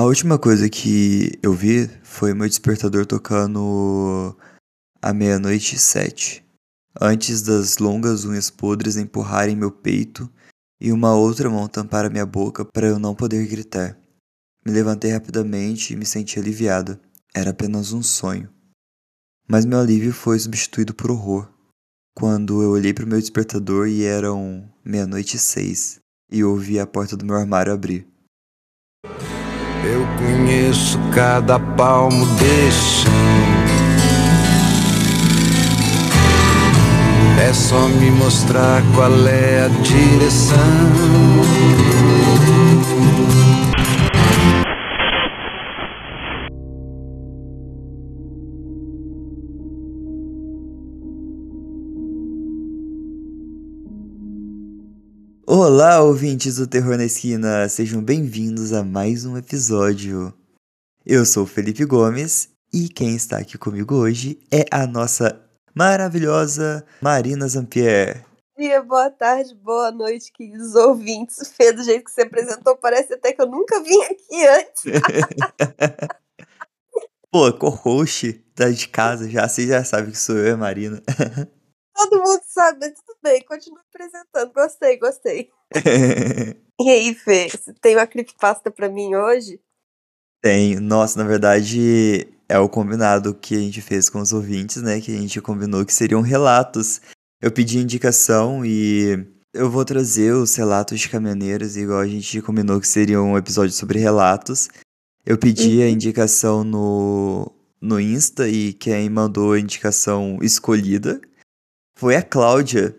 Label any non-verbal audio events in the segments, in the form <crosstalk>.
A última coisa que eu vi foi meu despertador tocando à meia-noite e sete, antes das longas unhas podres empurrarem meu peito e uma outra mão tampar a minha boca para eu não poder gritar. Me levantei rapidamente e me senti aliviado. Era apenas um sonho. Mas meu alívio foi substituído por horror quando eu olhei para o meu despertador e eram meia-noite e seis e ouvi a porta do meu armário abrir. Eu conheço cada palmo desse chão. É só me mostrar qual é a direção. Olá, ouvintes do Terror na Esquina, sejam bem-vindos a mais um episódio. Eu sou Felipe Gomes e quem está aqui comigo hoje é a nossa maravilhosa Marina Zampier. dia, boa tarde, boa noite, queridos ouvintes. Fê, do jeito que você apresentou, parece até que eu nunca vim aqui antes. <laughs> Pô, co-host tá de casa já, você já sabe que sou eu a Marina. <laughs> Todo mundo sabe, mas tudo bem, continua apresentando. Gostei, gostei. <laughs> E aí, Fê, você tem uma creepypasta pra mim hoje? Tem, nossa, na verdade é o combinado que a gente fez com os ouvintes, né? Que a gente combinou que seriam relatos. Eu pedi indicação e eu vou trazer os relatos de caminhoneiros, igual a gente combinou que seria um episódio sobre relatos. Eu pedi a Uhum. indicação no, no Insta e quem mandou a indicação escolhida foi a Cláudia.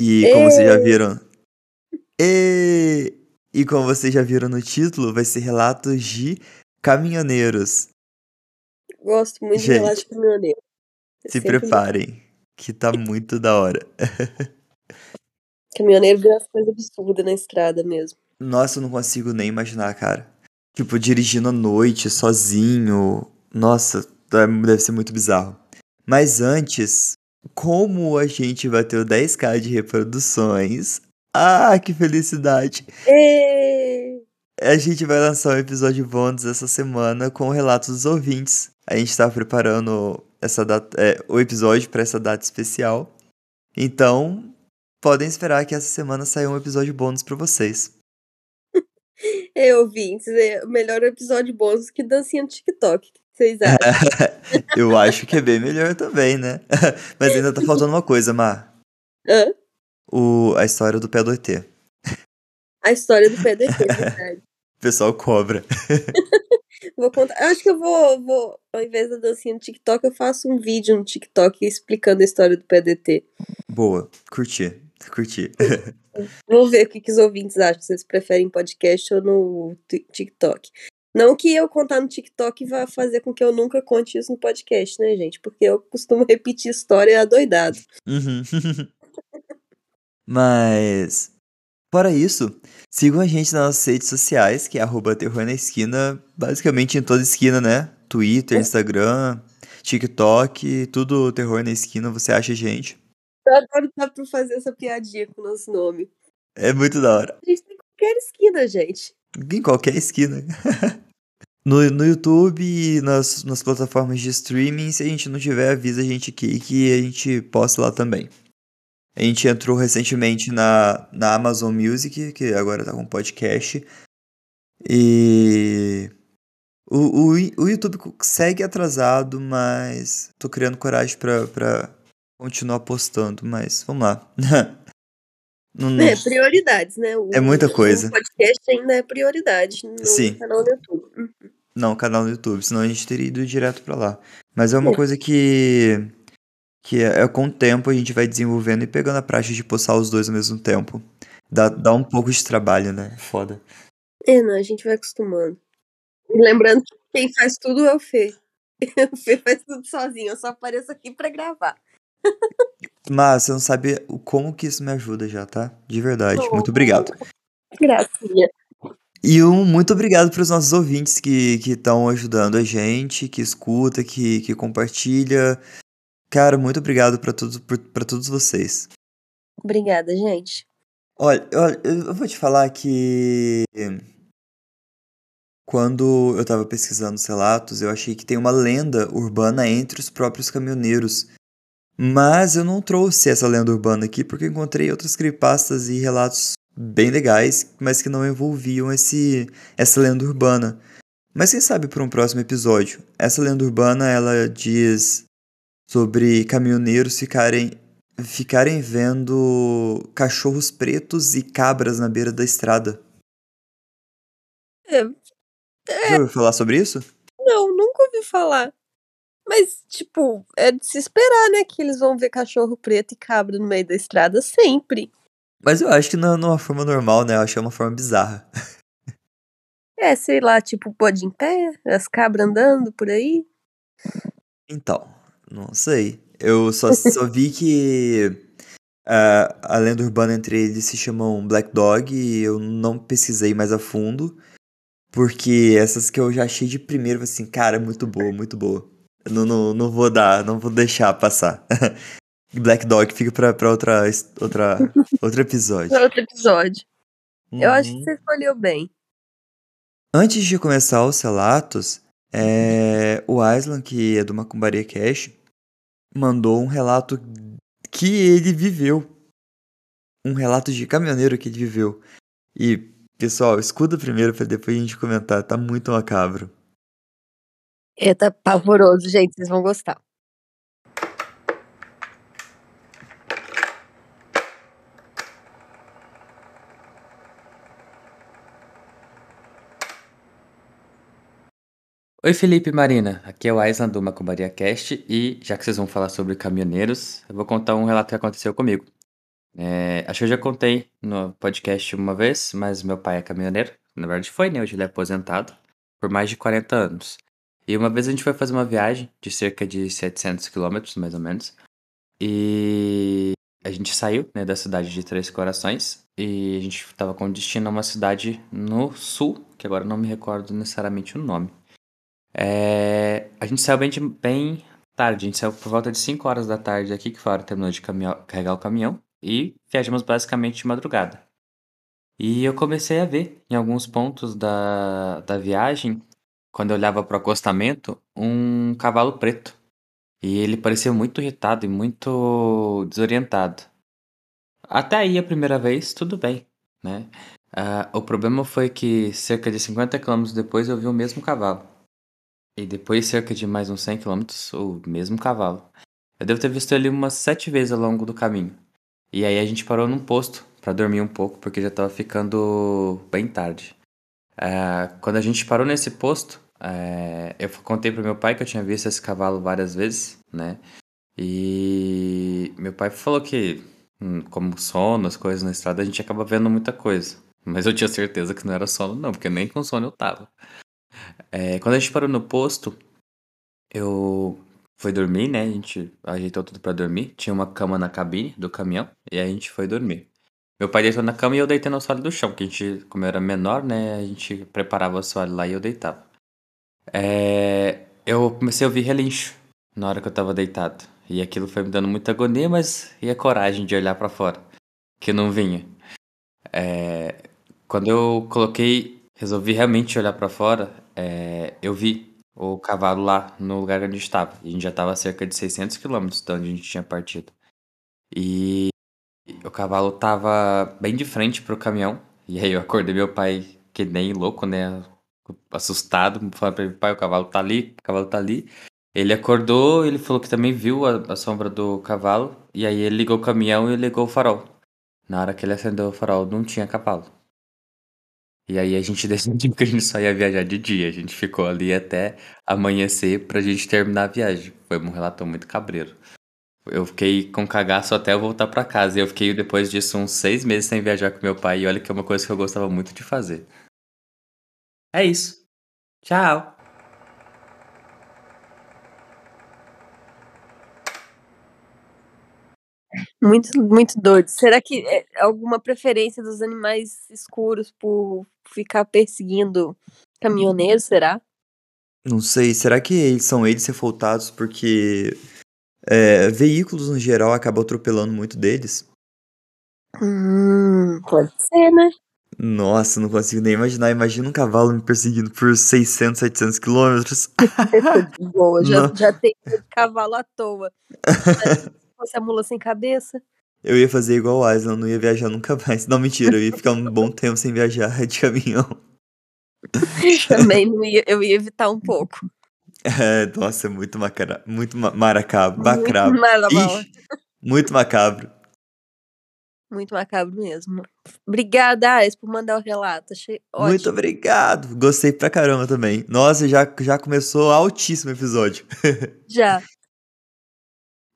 E como vocês já viram. E, e como vocês já viram no título, vai ser relatos de caminhoneiros. Gosto muito de Gente, relato de caminhoneiro. É se preparem, que tá muito da hora. <laughs> Caminhoneiro vê as coisas absurdas na estrada mesmo. Nossa, eu não consigo nem imaginar, cara. Tipo, dirigindo à noite, sozinho. Nossa, tá- deve ser muito bizarro. Mas antes, como a gente bateu 10k de reproduções? Ah, que felicidade! Ê! A gente vai lançar um episódio bônus essa semana com relatos dos ouvintes. A gente tá preparando essa data, é, o episódio para essa data especial. Então, podem esperar que essa semana saia um episódio bônus pra vocês. <laughs> Ê, ouvintes, é o melhor episódio bônus que dancinha no TikTok. Vocês acham? <laughs> Eu acho que é bem melhor também, né? <laughs> Mas ainda tá faltando uma coisa, Mar. Hã? O, a história do pé do ET. A história do PDT, verdade. O <laughs> pessoal cobra. Vou contar. Eu acho que eu vou, vou, ao invés da dancinha no TikTok, eu faço um vídeo no TikTok explicando a história do PDT. Boa, curti, curti. Vou ver o que, que os ouvintes acham, se eles preferem podcast ou no Ti- TikTok. Não que eu contar no TikTok vá fazer com que eu nunca conte isso no podcast, né, gente? Porque eu costumo <laughs> repetir história adoidado. Uhum. <laughs> Mas, fora isso, sigam a gente nas nossas redes sociais, que é arroba terror na esquina, basicamente em toda esquina, né? Twitter, Instagram, TikTok, tudo terror na esquina, você acha a gente. Eu adoro dar pra fazer essa piadinha com o nosso nome. É muito da hora. A gente tem qualquer esquina, gente. Em qualquer esquina. <laughs> No, no YouTube e nas, nas plataformas de streaming, se a gente não tiver, avisa a gente aqui que a gente posta lá também. A gente entrou recentemente na, na Amazon Music, que agora tá com podcast. E o, o, o YouTube segue atrasado, mas tô criando coragem pra, pra continuar postando, mas vamos lá. <laughs> Não- não- É, prioridades, né? O, É muita coisa. O podcast ainda é prioridade no Sim. canal do YouTube. Não, canal no YouTube, senão a gente teria ido direto pra lá. Mas é uma É. coisa que. que é, é com o tempo a gente vai desenvolvendo e pegando a prática de postar os dois ao mesmo tempo. Dá, dá um pouco de trabalho, né? Foda. É, não, a gente vai acostumando. E lembrando que quem faz tudo é o Fê. <laughs> O Fê faz tudo sozinho, eu só apareço aqui pra gravar. Mas você não sabe como que isso me ajuda já, tá? De verdade. Muito obrigado. Gracinha. E um muito obrigado pros nossos ouvintes que estão ajudando a gente, que escuta, que, que compartilha. Cara, muito obrigado pra todos, pra todos vocês. Obrigada, gente. Olha, olha, eu vou te falar que quando eu tava pesquisando os relatos, eu achei que tem uma lenda urbana entre os próprios caminhoneiros. Mas eu não trouxe essa lenda urbana aqui porque eu encontrei outras creepypastas e relatos bem legais, mas que não envolviam esse essa lenda urbana. Mas quem sabe para um próximo episódio. Essa lenda urbana ela diz sobre caminhoneiros ficarem ficarem vendo cachorros pretos e cabras na beira da estrada. É, Já ouviu falar sobre isso? não, nunca ouvi falar. Mas, tipo, é de se esperar, né? Que eles vão ver cachorro preto e cabra no meio da estrada sempre. Mas eu acho que não é uma forma normal, né? Eu acho que é uma forma bizarra. É, sei lá, tipo, pode em pé, as cabras andando por aí. Então, não sei. Eu só, só vi que ah, a lenda urbana entre eles se chamam Black Dog e eu não pesquisei mais a fundo. Porque essas que eu já achei de primeiro, assim, cara, muito boa, muito boa. Eu Não, não, não vou dar, não vou deixar passar. <laughs> Black Dog fica pra, pra outra, outra, <laughs> outro episódio. Para outro episódio. Eu acho que Uhum. você escolheu bem. Antes de começar os relatos, é, o Aislan, que é do Macumbaria Cash, mandou um relato que ele viveu. Um relato de caminhoneiro que ele viveu. E, pessoal, escuta primeiro pra depois a gente comentar. Tá muito macabro. É, tá pavoroso, gente, vocês vão gostar. Oi Felipe e Marina, aqui é o Aislan do Macumbaria Cast e já que vocês vão falar sobre caminhoneiros, eu vou contar um relato que aconteceu comigo. É, acho que eu já contei no podcast uma vez, mas meu pai é caminhoneiro, na verdade foi, né? Hoje ele é aposentado por mais de 40 anos. E uma vez a gente foi fazer uma viagem de cerca de 700 quilômetros, mais ou menos, e a gente saiu né, da cidade de Três Corações e a gente estava com destino a uma cidade no sul, que agora não me recordo necessariamente o nome. É, a gente saiu bem, de- bem tarde, a gente saiu por volta de 5 horas da tarde aqui, que fora terminou de caminhão- carregar o caminhão, e viajamos basicamente de madrugada. E eu comecei a ver em alguns pontos da, da viagem, quando eu olhava para o acostamento, um cavalo preto. E ele parecia muito irritado e muito desorientado. Até aí, a primeira vez, tudo bem, né? Ah, o problema foi que cerca de 50 km depois eu vi o mesmo cavalo. E depois, cerca de mais uns 100 km, o mesmo cavalo. Eu devo ter visto ele umas sete vezes ao longo do caminho. E aí a gente parou num posto para dormir um pouco, porque já tava ficando bem tarde. Ah, quando a gente parou nesse posto, eh, eu contei pro meu pai que eu tinha visto esse cavalo várias vezes, né? E meu pai falou que, hum, como sono, as coisas na estrada, a gente acaba vendo muita coisa. Mas eu tinha certeza que não era sono, não, porque nem com sono eu tava. É, quando a gente parou no posto, eu fui dormir, né? A gente ajeitou tudo pra dormir. Tinha uma cama na cabine do caminhão e a gente foi dormir. Meu pai deitou na cama e eu deitei no assoalho do chão, porque a gente, como eu era menor, né? A gente preparava o assoalho lá e eu deitava. É, eu comecei a ouvir relincho na hora que eu tava deitado. E aquilo foi me dando muita agonia, mas e a coragem de olhar pra fora, que não vinha. É, quando eu coloquei, resolvi realmente olhar pra fora, é, eu vi o cavalo lá no lugar onde estava. A gente já estava a cerca de 600 quilômetros de onde a gente tinha partido. E o cavalo tava bem de frente pro caminhão. E aí eu acordei meu pai, que nem louco, né? Assustado, falando pra ele, pai, o cavalo tá ali, o cavalo tá ali. Ele acordou, ele falou que também viu a, a sombra do cavalo. E aí ele ligou o caminhão e ligou o farol. Na hora que ele acendeu o farol, não tinha cavalo. E aí a gente <laughs> decidiu que a gente só ia viajar de dia. A gente ficou ali até amanhecer pra gente terminar a viagem. Foi um relato muito cabreiro. Eu fiquei com cagaço até eu voltar pra casa. E eu fiquei depois disso uns seis meses sem viajar com meu pai. E olha que é uma coisa que eu gostava muito de fazer. É isso. Tchau. Muito, muito doido. Será que é alguma preferência dos animais escuros por ficar perseguindo caminhoneiros, será? Não sei, será que eles são eles revoltados porque é, veículos no geral acabam atropelando muito deles? Hum, pode ser, né? Nossa, não consigo nem imaginar. Imagina um cavalo me perseguindo por 600, 700 quilômetros. <laughs> De boa, já, Não. já tem cavalo à toa. <laughs> Fosse a mula sem cabeça. Eu ia fazer igual o Aslan, não ia viajar nunca mais. Não, mentira, eu ia ficar um bom tempo sem viajar <laughs> de caminhão. <laughs> Também ia, eu ia evitar um pouco. É, nossa, é muito macara... muito ma maracabro. Muito muito macabro. Muito macabro mesmo. Obrigada, Ais, por mandar o relato. Achei ótimo. Muito obrigado. Gostei pra caramba também. Nossa, já, já começou altíssimo o episódio. <laughs> Já.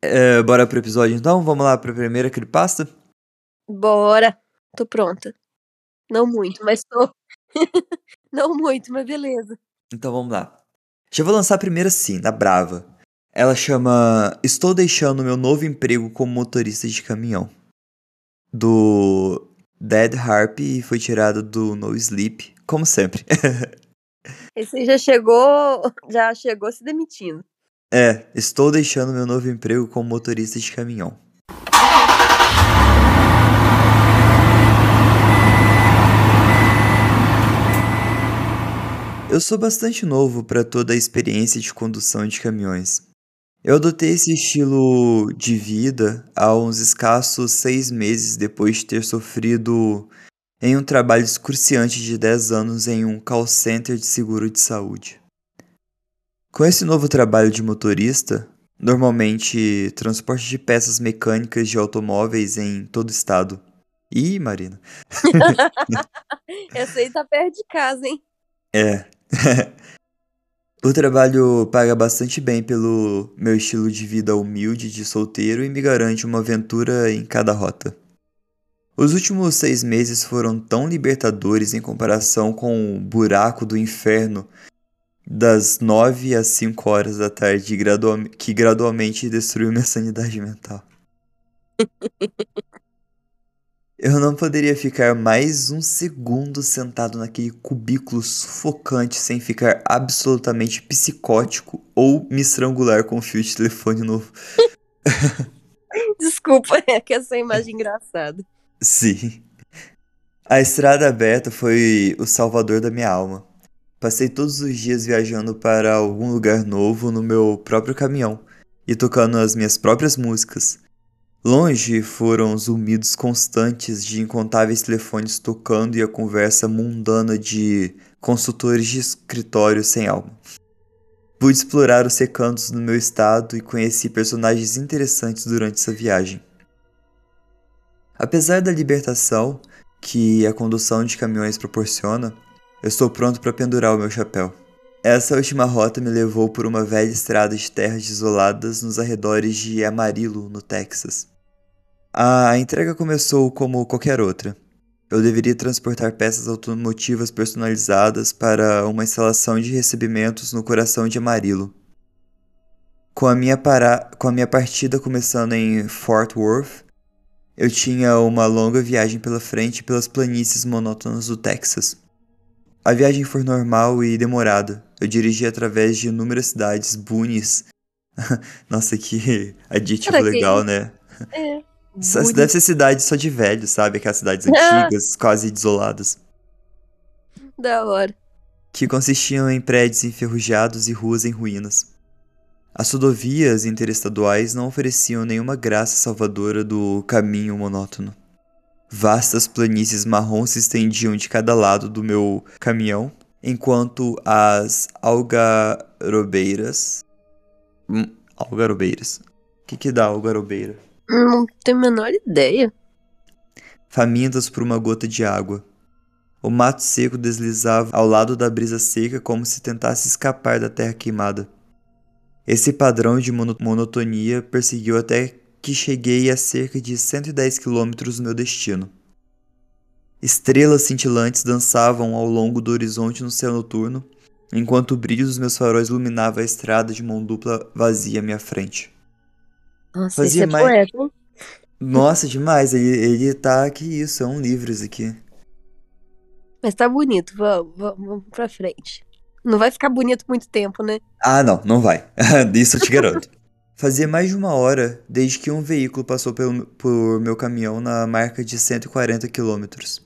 É, bora pro episódio então? Vamos lá pra primeira creepypasta? Bora. Tô pronta. Não muito, mas tô. <laughs> Não muito, mas beleza. Então vamos lá. Já vou lançar a primeira sim, na Brava. Ela chama Estou deixando meu novo emprego como motorista de caminhão. Do Dead Harp e foi tirado do No Sleep, como sempre. <laughs> Esse já chegou, já chegou se demitindo. É, estou deixando meu novo emprego como motorista de caminhão. Eu sou bastante novo para toda a experiência de condução de caminhões. Eu adotei esse estilo de vida há uns escassos seis meses depois de ter sofrido em um trabalho excruciante de 10 anos em um call center de seguro de saúde. Com esse novo trabalho de motorista, normalmente transporte de peças mecânicas de automóveis em todo o estado. Ih, Marina. <laughs> Essa aí tá perto de casa, hein? É. <laughs> o trabalho paga bastante bem pelo meu estilo de vida humilde de solteiro e me garante uma aventura em cada rota. Os últimos seis meses foram tão libertadores em comparação com o buraco do inferno das nove às cinco horas da tarde gradua- que gradualmente destruiu minha <laughs> sanidade mental. <laughs> Eu não poderia ficar mais um segundo sentado naquele cubículo sufocante sem ficar absolutamente psicótico ou me estrangular com um fio de telefone novo. <laughs> Desculpa, é que essa imagem é engraçada. Sim. A estrada aberta foi o salvador da minha alma. Passei todos os dias viajando para algum lugar novo no meu próprio caminhão e tocando as minhas próprias músicas. Longe foram os zumbidos constantes de incontáveis telefones tocando e a conversa mundana de consultores de escritório sem alma. Pude explorar os recantos do meu estado e conheci personagens interessantes durante essa viagem. Apesar da libertação que a condução de caminhões proporciona, eu estou pronto para pendurar o meu chapéu. Essa última rota me levou por uma velha estrada de terras desoladas nos arredores de Amarillo, no Texas. A entrega começou como qualquer outra. Eu deveria transportar peças automotivas personalizadas para uma instalação de recebimentos no coração de Amarillo. Com a minha, para... Com a minha partida começando em Fort Worth, eu tinha uma longa viagem pela frente pelas planícies monótonas do Texas. A viagem foi normal e demorada. Eu dirigi através de inúmeras cidades boonies. <laughs> Nossa, que adjetivo legal, né? É. Deve ser cidade só de velho, sabe? Aquelas cidades <laughs> antigas, quase desoladas. Da hora. que consistiam em prédios enferrujados e ruas em ruínas. As rodovias interestaduais não ofereciam nenhuma graça salvadora do caminho monótono. Vastas planícies marrons se estendiam de cada lado do meu caminhão, enquanto as algarobeiras. Hum, algarobeiras. O que, que dá algarobeira? Não tenho a menor ideia. famintas por uma gota de água. O mato seco deslizava ao lado da brisa seca como se tentasse escapar da terra queimada. Esse padrão de mono- monotonia perseguiu até que cheguei a cerca de 110 quilômetros do meu destino. Estrelas cintilantes dançavam ao longo do horizonte no céu noturno, enquanto o brilho dos meus faróis iluminava a estrada de mão dupla vazia à minha frente. Nossa, Fazia é mais- poeta? Nossa, demais! Ele, ele tá que isso, é um livro isso aqui. Mas tá bonito, vamos, vamos, pra frente. Não vai ficar bonito muito tempo, né? Ah, não, não vai. <laughs> Disso eu te garanto. Fazia mais de uma hora desde que um veículo passou pelo, por meu caminhão na marca de 140 quilômetros.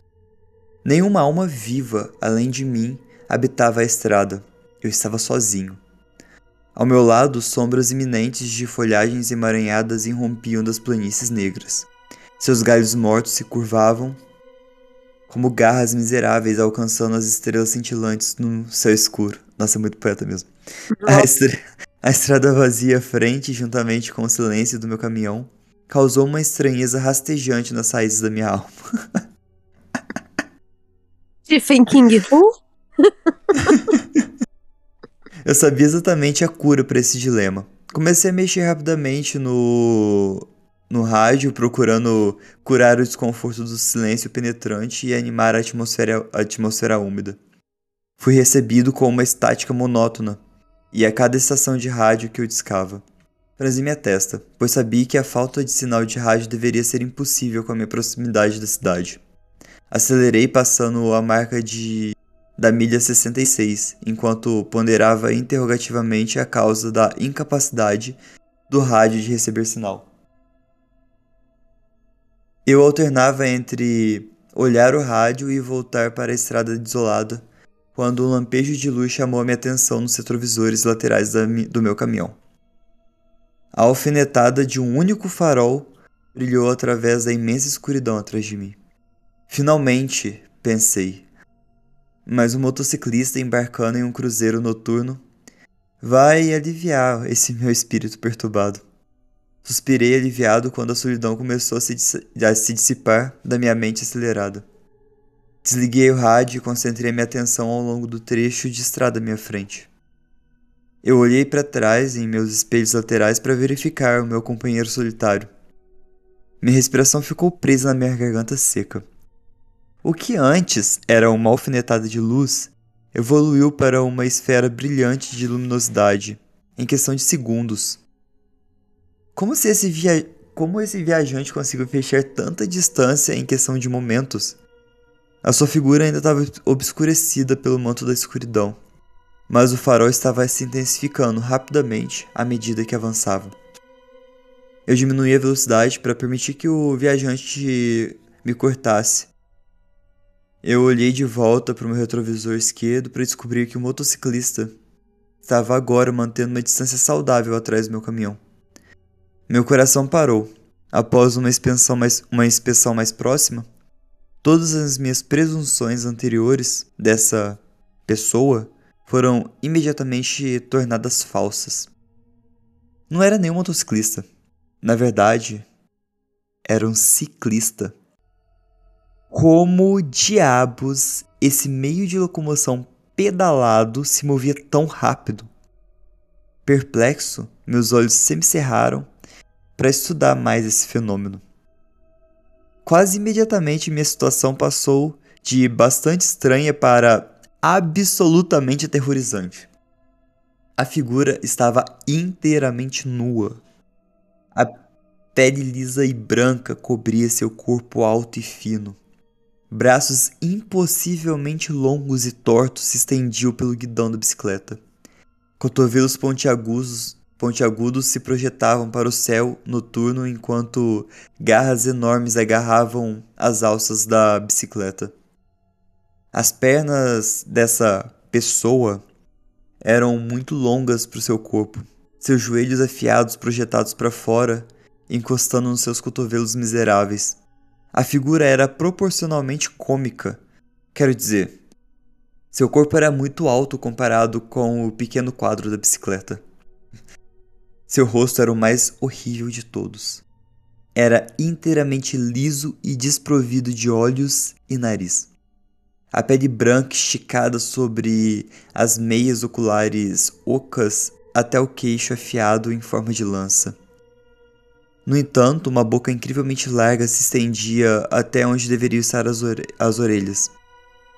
Nenhuma alma viva, além de mim, habitava a estrada. Eu estava sozinho. Ao meu lado, sombras iminentes de folhagens emaranhadas irrompiam das planícies negras. Seus galhos mortos se curvavam como garras miseráveis alcançando as estrelas cintilantes no céu escuro. Nossa, é muito poeta mesmo. <laughs> A, estra... a estrada vazia à frente, juntamente com o silêncio do meu caminhão, causou uma estranheza rastejante nas raízes da minha alma. <laughs> Stephen King Who? <laughs> Eu sabia exatamente a cura para esse dilema. Comecei a mexer rapidamente no no rádio, procurando curar o desconforto do silêncio penetrante e animar a atmosfera, a atmosfera úmida. Fui recebido com uma estática monótona, e a cada estação de rádio que eu discava. Franzi minha testa, pois sabia que a falta de sinal de rádio deveria ser impossível com a minha proximidade da cidade. Acelerei passando a marca de da milha 66, enquanto ponderava interrogativamente a causa da incapacidade do rádio de receber sinal. Eu alternava entre olhar o rádio e voltar para a estrada desolada quando um lampejo de luz chamou a minha atenção nos retrovisores laterais do meu caminhão. A alfinetada de um único farol brilhou através da imensa escuridão atrás de mim. Finalmente, pensei. Mas um motociclista embarcando em um cruzeiro noturno vai aliviar esse meu espírito perturbado. Suspirei aliviado quando a solidão começou a se, a se dissipar da minha mente acelerada. Desliguei o rádio e concentrei minha atenção ao longo do trecho de estrada à minha frente. Eu olhei para trás em meus espelhos laterais para verificar o meu companheiro solitário. Minha respiração ficou presa na minha garganta seca. O que antes era uma alfinetada de luz evoluiu para uma esfera brilhante de luminosidade em questão de segundos. Como se esse via... como esse viajante conseguiu fechar tanta distância em questão de momentos? A sua figura ainda estava obscurecida pelo manto da escuridão, mas o farol estava se intensificando rapidamente à medida que avançava. Eu diminuí a velocidade para permitir que o viajante me cortasse. Eu olhei de volta para o meu retrovisor esquerdo para descobrir que o motociclista estava agora mantendo uma distância saudável atrás do meu caminhão. Meu coração parou. Após uma inspeção mais, uma inspeção mais próxima, todas as minhas presunções anteriores dessa pessoa foram imediatamente tornadas falsas. Não era nenhum motociclista. Na verdade, era um ciclista. Como diabos esse meio de locomoção pedalado se movia tão rápido? Perplexo, meus olhos semicerraram para estudar mais esse fenômeno. Quase imediatamente minha situação passou de bastante estranha para absolutamente aterrorizante. A figura estava inteiramente nua. A pele lisa e branca cobria seu corpo alto e fino. Braços impossivelmente longos e tortos se estendiam pelo guidão da bicicleta. Cotovelos pontiagudos pontiagudos se projetavam para o céu noturno enquanto garras enormes agarravam as alças da bicicleta. As pernas dessa pessoa eram muito longas para o seu corpo, seus joelhos afiados projetados para fora, encostando nos seus cotovelos miseráveis. A figura era proporcionalmente cômica, quero dizer, seu corpo era muito alto comparado com o pequeno quadro da bicicleta. Seu rosto era o mais horrível de todos. Era inteiramente liso e desprovido de olhos e nariz. A pele branca esticada sobre as meias oculares ocas até o queixo afiado em forma de lança. No entanto, uma boca incrivelmente larga se estendia até onde deveriam estar as, ore as orelhas.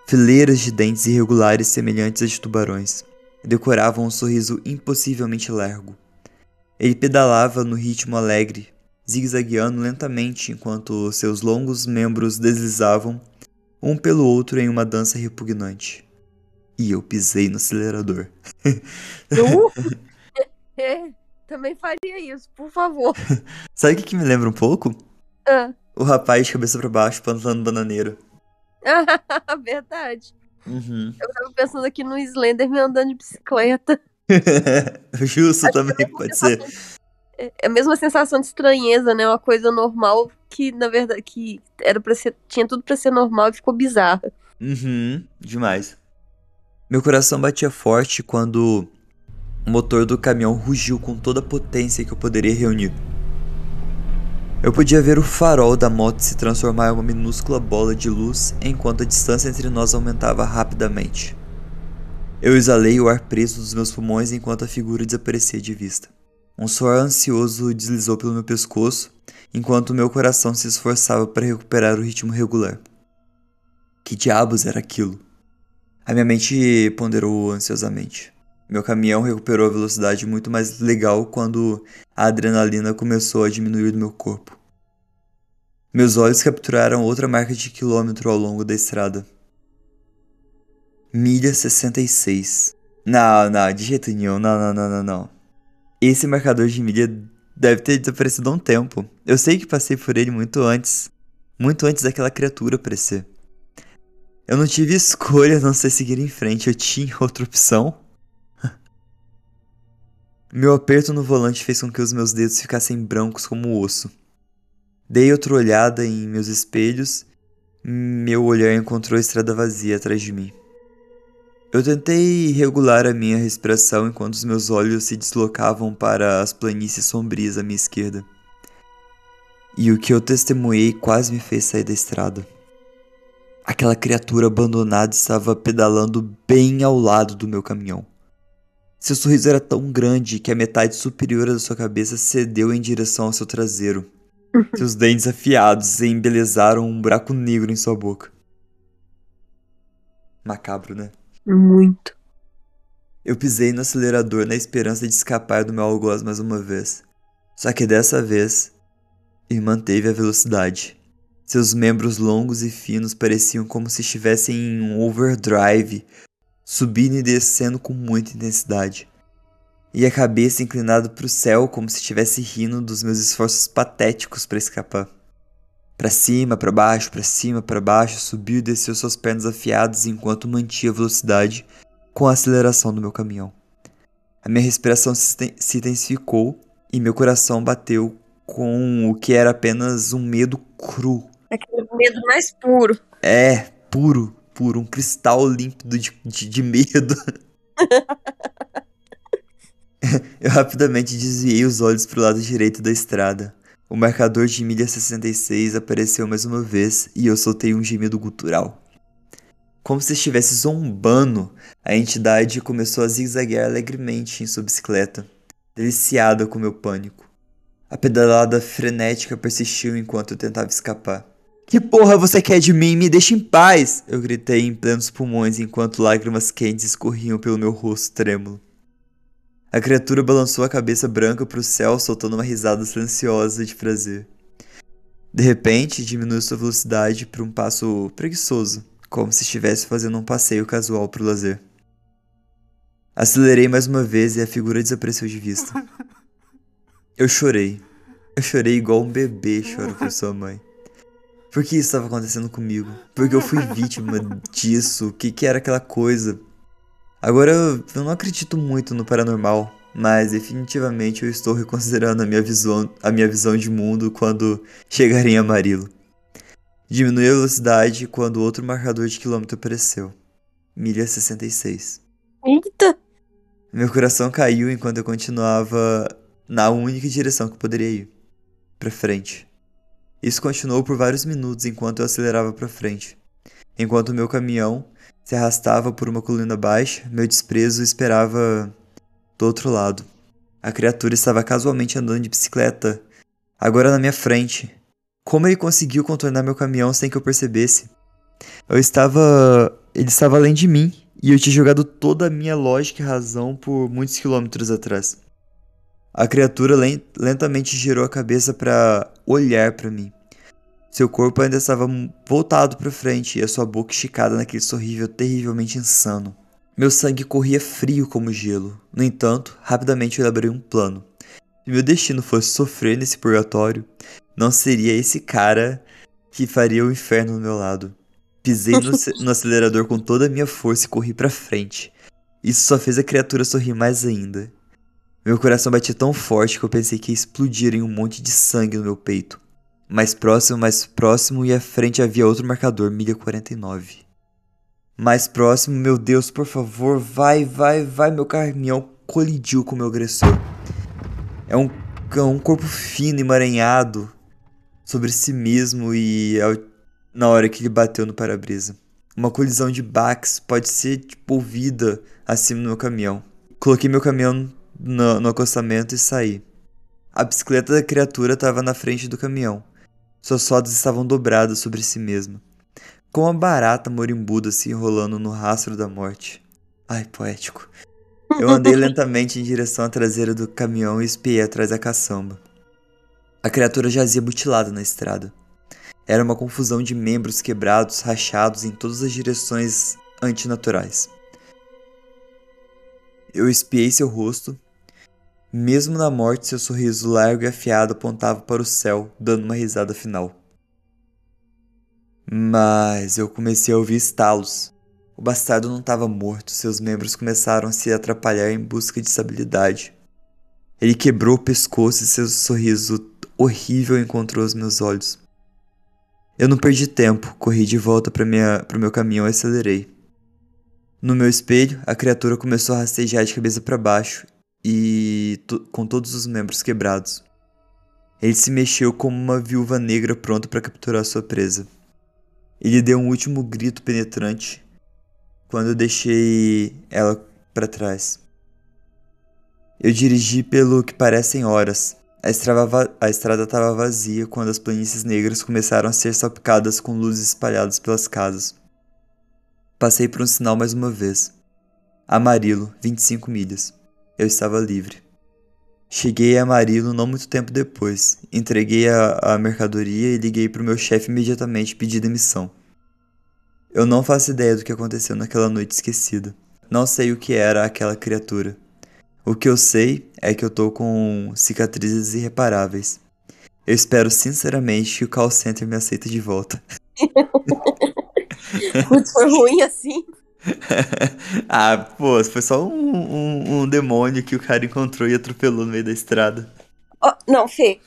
Fileiras de dentes irregulares semelhantes a de tubarões decoravam um sorriso impossivelmente largo. Ele pedalava no ritmo alegre, zigue-zagueando lentamente enquanto seus longos membros deslizavam um pelo outro em uma dança repugnante. E eu pisei no acelerador. <laughs> Uh, é, também faria isso, por favor. Sabe o que, que me lembra um pouco? Ah. O rapaz de cabeça para baixo plantando bananeiro. <laughs> Verdade. Uhum. Eu tava pensando aqui no Slenderman andando de bicicleta. <laughs> Justo Acho também, é pode ser. É é a mesma sensação de estranheza, né? Uma coisa normal que, na verdade, que era para ser. Tinha tudo pra ser normal e ficou bizarra. Uhum, demais. Meu coração batia forte quando o motor do caminhão rugiu com toda a potência que eu poderia reunir. Eu podia ver o farol da moto se transformar em uma minúscula bola de luz enquanto a distância entre nós aumentava rapidamente. Eu exalei o ar preso dos meus pulmões enquanto a figura desaparecia de vista. Um suor ansioso deslizou pelo meu pescoço enquanto meu coração se esforçava para recuperar o ritmo regular. Que diabos era aquilo? A minha mente ponderou ansiosamente. Meu caminhão recuperou a velocidade muito mais legal quando a adrenalina começou a diminuir do meu corpo. Meus olhos capturaram outra marca de quilômetro ao longo da estrada. Milha 66. Não, não, de jeito nenhum. Não, não, não, não, não. Esse marcador de milha deve ter desaparecido há um tempo. Eu sei que passei por ele muito antes. Muito antes daquela criatura aparecer. Eu não tive escolha a não ser seguir em frente. Eu tinha <laughs> outra opção. <laughs> Meu aperto no volante fez com que os meus dedos ficassem brancos como osso. Dei outra olhada em meus espelhos. Meu olhar encontrou a estrada vazia atrás de mim. Eu tentei regular a minha respiração enquanto os meus olhos se deslocavam para as planícies sombrias à minha esquerda. E o que eu testemunhei quase me fez sair da estrada. Aquela criatura abandonada estava pedalando bem ao lado do meu caminhão. Seu sorriso era tão grande que a metade superior da sua cabeça cedeu em direção ao seu traseiro. <laughs> Seus dentes afiados embelezaram um buraco negro em sua boca. Macabro, né? Muito. Eu pisei no acelerador na esperança de escapar do meu algoz mais uma vez. Só que dessa vez, ele manteve a velocidade. Seus membros longos e finos pareciam como se estivessem em um overdrive, subindo e descendo com muita intensidade. E a cabeça inclinada para o céu como se estivesse rindo dos meus esforços patéticos para escapar. Para cima, para baixo, para cima, para baixo, subiu e desceu suas pernas afiadas enquanto mantinha a velocidade com a aceleração do meu caminhão. A minha respiração se intensificou e meu coração bateu com o que era apenas um medo cru. Aquele medo mais puro. É, puro, puro, um cristal límpido de, de, de medo. <laughs> <laughs> Eu rapidamente desviei os olhos para o lado direito da estrada. O marcador de milha 66 apareceu mais uma vez e eu soltei um gemido gutural. Como se estivesse zombando, a entidade começou a zigue-zaguear alegremente em sua bicicleta, deliciada com meu pânico. A pedalada frenética persistiu enquanto eu tentava escapar. Que porra você quer de mim? Me deixa em paz! Eu gritei em plenos pulmões enquanto lágrimas quentes escorriam pelo meu rosto trêmulo. A criatura balançou a cabeça branca para o céu, soltando uma risada silenciosa de prazer. De repente, diminuiu sua velocidade para um passo preguiçoso, como se estivesse fazendo um passeio casual para o lazer. Acelerei mais uma vez e a figura desapareceu de vista. Eu chorei. Eu chorei igual um bebê chora por sua mãe. Por que isso estava acontecendo comigo? Porque eu fui vítima disso? O que, que era aquela coisa? Agora eu não acredito muito no paranormal, mas definitivamente eu estou <laughs> reconsiderando a minha visão, a minha visão de mundo quando chegar em Amarillo. Diminui a velocidade quando outro marcador de quilômetro apareceu. Milha 66. Eita! Meu coração caiu enquanto eu continuava na única direção que poderia ir. Pra frente. Isso continuou por vários minutos enquanto eu acelerava pra frente. Enquanto meu caminhão se arrastava por uma colina baixa, meu desprezo esperava do outro lado. A criatura estava casualmente andando de bicicleta, agora na minha frente. Como ele conseguiu contornar meu caminhão sem que eu percebesse? Eu estava. Ele estava além de mim, e eu tinha jogado toda a minha lógica e razão por muitos quilômetros atrás. A criatura len- lentamente girou a cabeça para olhar para mim. Seu corpo ainda estava voltado para frente e a sua boca esticada naquele sorrível terrivelmente insano. Meu sangue corria frio como gelo. No entanto, rapidamente eu elaborei um plano. Se meu destino fosse sofrer nesse purgatório, não seria esse cara que faria o inferno do meu lado. Pisei no, no acelerador com toda a minha força e corri pra frente. Isso só fez a criatura sorrir mais ainda. Meu coração batia tão forte que eu pensei que ia explodir em um monte de sangue no meu peito. Mais próximo, mais próximo e à frente havia outro marcador, milha 49. Mais próximo, meu Deus, por favor, vai, vai, vai, meu caminhão colidiu com o meu agressor. É um, é um corpo fino, emaranhado sobre si mesmo e na hora que ele bateu no para-brisa. Uma colisão de baques pode ser tipo ouvida acima do meu caminhão. Coloquei meu caminhão no, no acostamento e saí. A bicicleta da criatura estava na frente do caminhão. Suas rodas estavam dobradas sobre si mesma. Com uma barata morimbuda se enrolando no rastro da morte. Ai, poético. Eu andei <laughs> lentamente em direção à traseira do caminhão e espiei atrás da caçamba. A criatura jazia mutilada na estrada. Era uma confusão de membros quebrados, rachados em todas as direções antinaturais. Eu espiei seu rosto. Mesmo na morte, seu sorriso largo e afiado apontava para o céu, dando uma risada final. Mas eu comecei a ouvir estalos. O bastardo não estava morto, seus membros começaram a se atrapalhar em busca de estabilidade. Ele quebrou o pescoço e seu sorriso horrível encontrou os meus olhos. Eu não perdi tempo, corri de volta para o meu caminhão e acelerei. No meu espelho, a criatura começou a rastejar de cabeça para baixo e com todos os membros quebrados. Ele se mexeu como uma viúva negra pronta para capturar sua presa. Ele deu um último grito penetrante quando eu deixei ela para trás. Eu dirigi pelo que parecem horas. A estrada estava vazia quando as planícies negras começaram a ser salpicadas com luzes espalhadas pelas casas. Passei por um sinal mais uma vez. Amarilo, 25 milhas. Eu estava livre. Cheguei a Amarilo não muito tempo depois. Entreguei a, a mercadoria e liguei para o meu chefe imediatamente e pedi demissão. Eu não faço ideia do que aconteceu naquela noite esquecida. Não sei o que era aquela criatura. O que eu sei é que eu tô com cicatrizes irreparáveis. Eu espero sinceramente que o call center me aceite de volta. <laughs> <laughs> Putz, foi ruim assim. <laughs> ah, pô, foi só um, um, um demônio que o cara encontrou e atropelou no meio da estrada. Ó, não, Fê,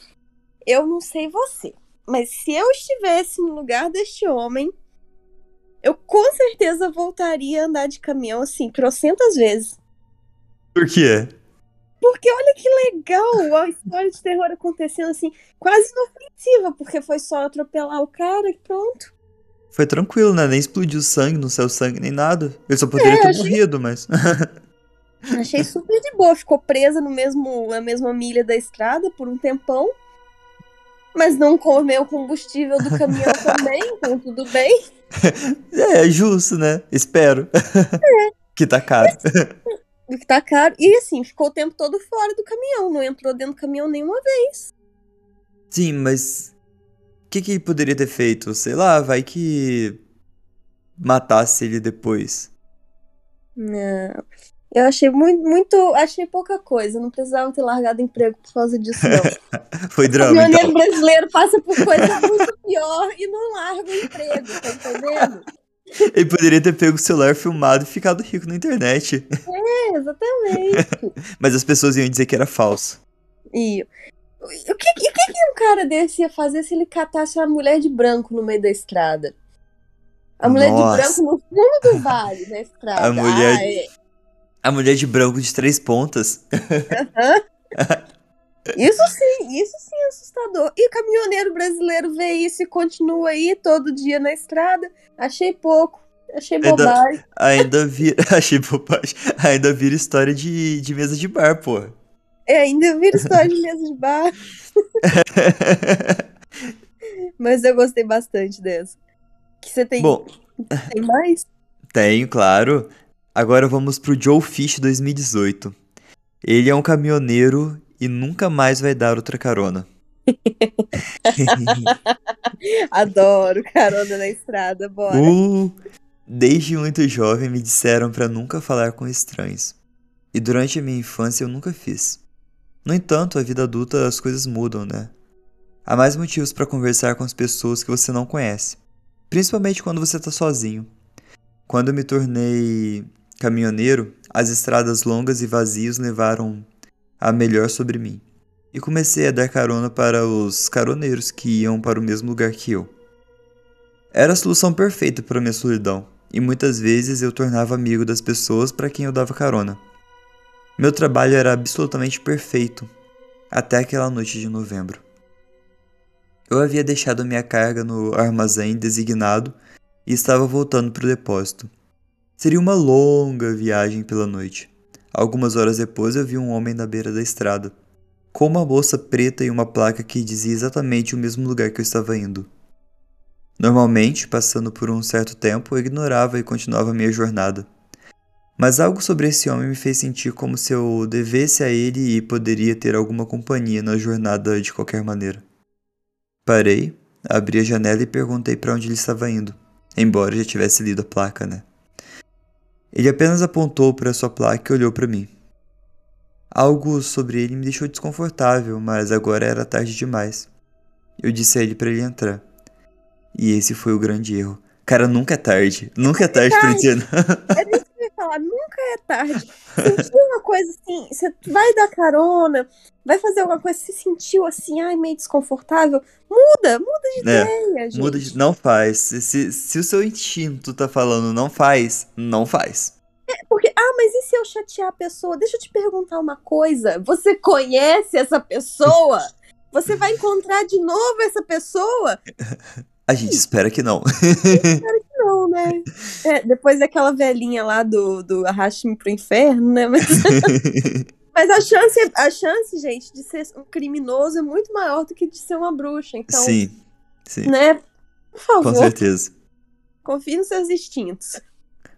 eu não sei você, mas se eu estivesse no lugar deste homem, eu com certeza voltaria a andar de caminhão assim, trocentas vezes. Por quê? Porque olha que legal a história de terror acontecendo assim, quase inofensiva, porque foi só atropelar o cara e pronto. Foi tranquilo, né? Nem explodiu sangue, não saiu sangue nem nada. Eu só poderia É, ter achei- morrido, mas. <laughs> Achei <laughs> super de boa, ficou presa no mesmo, na mesma milha da estrada por um tempão. Mas não comeu o combustível do caminhão <laughs> também, então tudo bem. é, justo, né? Espero. que tá caro. O que tá caro. E assim, ficou o tempo todo fora do caminhão, não entrou dentro do caminhão nenhuma vez. Sim, mas. O que, que ele poderia ter feito? Sei lá, vai que. Matasse ele depois. Não. Eu achei muito, muito. Achei pouca coisa. Não precisava ter largado emprego por causa disso, não. <laughs> Foi O drama, caminhoneiro então. brasileiro passa por <laughs> coisa muito pior e não larga o emprego, tá entendendo? Ele poderia ter pego o celular filmado e ficado rico na internet. É, exatamente. <laughs> Mas as pessoas iam dizer que era falso. E o que, o que, que um cara desse ia fazer se ele catasse uma mulher de branco no meio da estrada? A mulher Nossa. de branco no fundo do vale da estrada. A mulher- Ah, é. A mulher de branco de três pontas. Isso sim, isso sim é assustador. E o caminhoneiro brasileiro vê isso e continua aí todo dia na estrada. Achei pouco. Achei Ainda- bobagem. Ainda vira. <laughs> Achei bobagem. Ainda vira história de, de mesa de bar, pô. É, ainda vira história <laughs> de mesa de bar. Mas eu gostei bastante dessa. Que você tem, Bom, tem mais? tenho, claro. Agora vamos pro Joe Fish 2018. Ele é um caminhoneiro e nunca mais vai dar outra carona. <laughs> Adoro carona na estrada, bora. Uh, desde muito jovem me disseram pra nunca falar com estranhos. E durante a minha infância eu nunca fiz. No entanto, a vida adulta as coisas mudam, né? Há mais motivos pra conversar com as pessoas que você não conhece. principalmente quando você tá sozinho. Quando eu me tornei caminhoneiro, as estradas longas e vazias levaram a melhor sobre mim. E comecei a dar carona para os caroneiros que iam para o mesmo lugar que eu. Era a solução perfeita para minha solidão, e muitas vezes eu tornava amigo das pessoas para quem eu dava carona. Meu trabalho era absolutamente perfeito, até aquela noite de novembro. Eu havia deixado minha carga no armazém designado e estava voltando para o depósito. Seria uma longa viagem pela noite. Algumas horas depois eu vi um homem na beira da estrada, com uma bolsa preta e uma placa que dizia exatamente o mesmo lugar que eu estava indo. Normalmente, passando por um certo tempo, eu ignorava e continuava minha jornada. Mas algo sobre esse homem me fez sentir como se eu devesse a ele e poderia ter alguma companhia na jornada de qualquer maneira. Parei, abri a janela e perguntei para onde ele estava indo, embora já tivesse lido a placa, né? Ele apenas apontou para sua placa e olhou para mim. Algo sobre ele me deixou desconfortável, mas agora era tarde demais. Eu disse a ele para ele entrar. E esse foi o grande erro. Cara, nunca é tarde. Nunca é tarde, é tarde. pra. É tarde. Sentiu uma coisa assim, você vai dar carona, vai fazer alguma coisa, se sentiu assim, ai, meio desconfortável, muda, muda de é, ideia, gente. Muda de, não faz. Se, se, se o seu instinto tá falando não faz, não faz. É, porque, ah, mas e se eu chatear a pessoa? Deixa eu te perguntar uma coisa. Você conhece essa pessoa? Você vai encontrar de novo essa pessoa? <laughs> A gente espera que não. Espero que não, né? É, depois daquela velhinha lá do, do Arraste-me pro Inferno, né? Mas, <laughs> mas a, chance, a chance, gente, de ser um criminoso é muito maior do que de ser uma bruxa. Então, sim, sim. Né? Por favor. Com certeza. Confie nos seus instintos.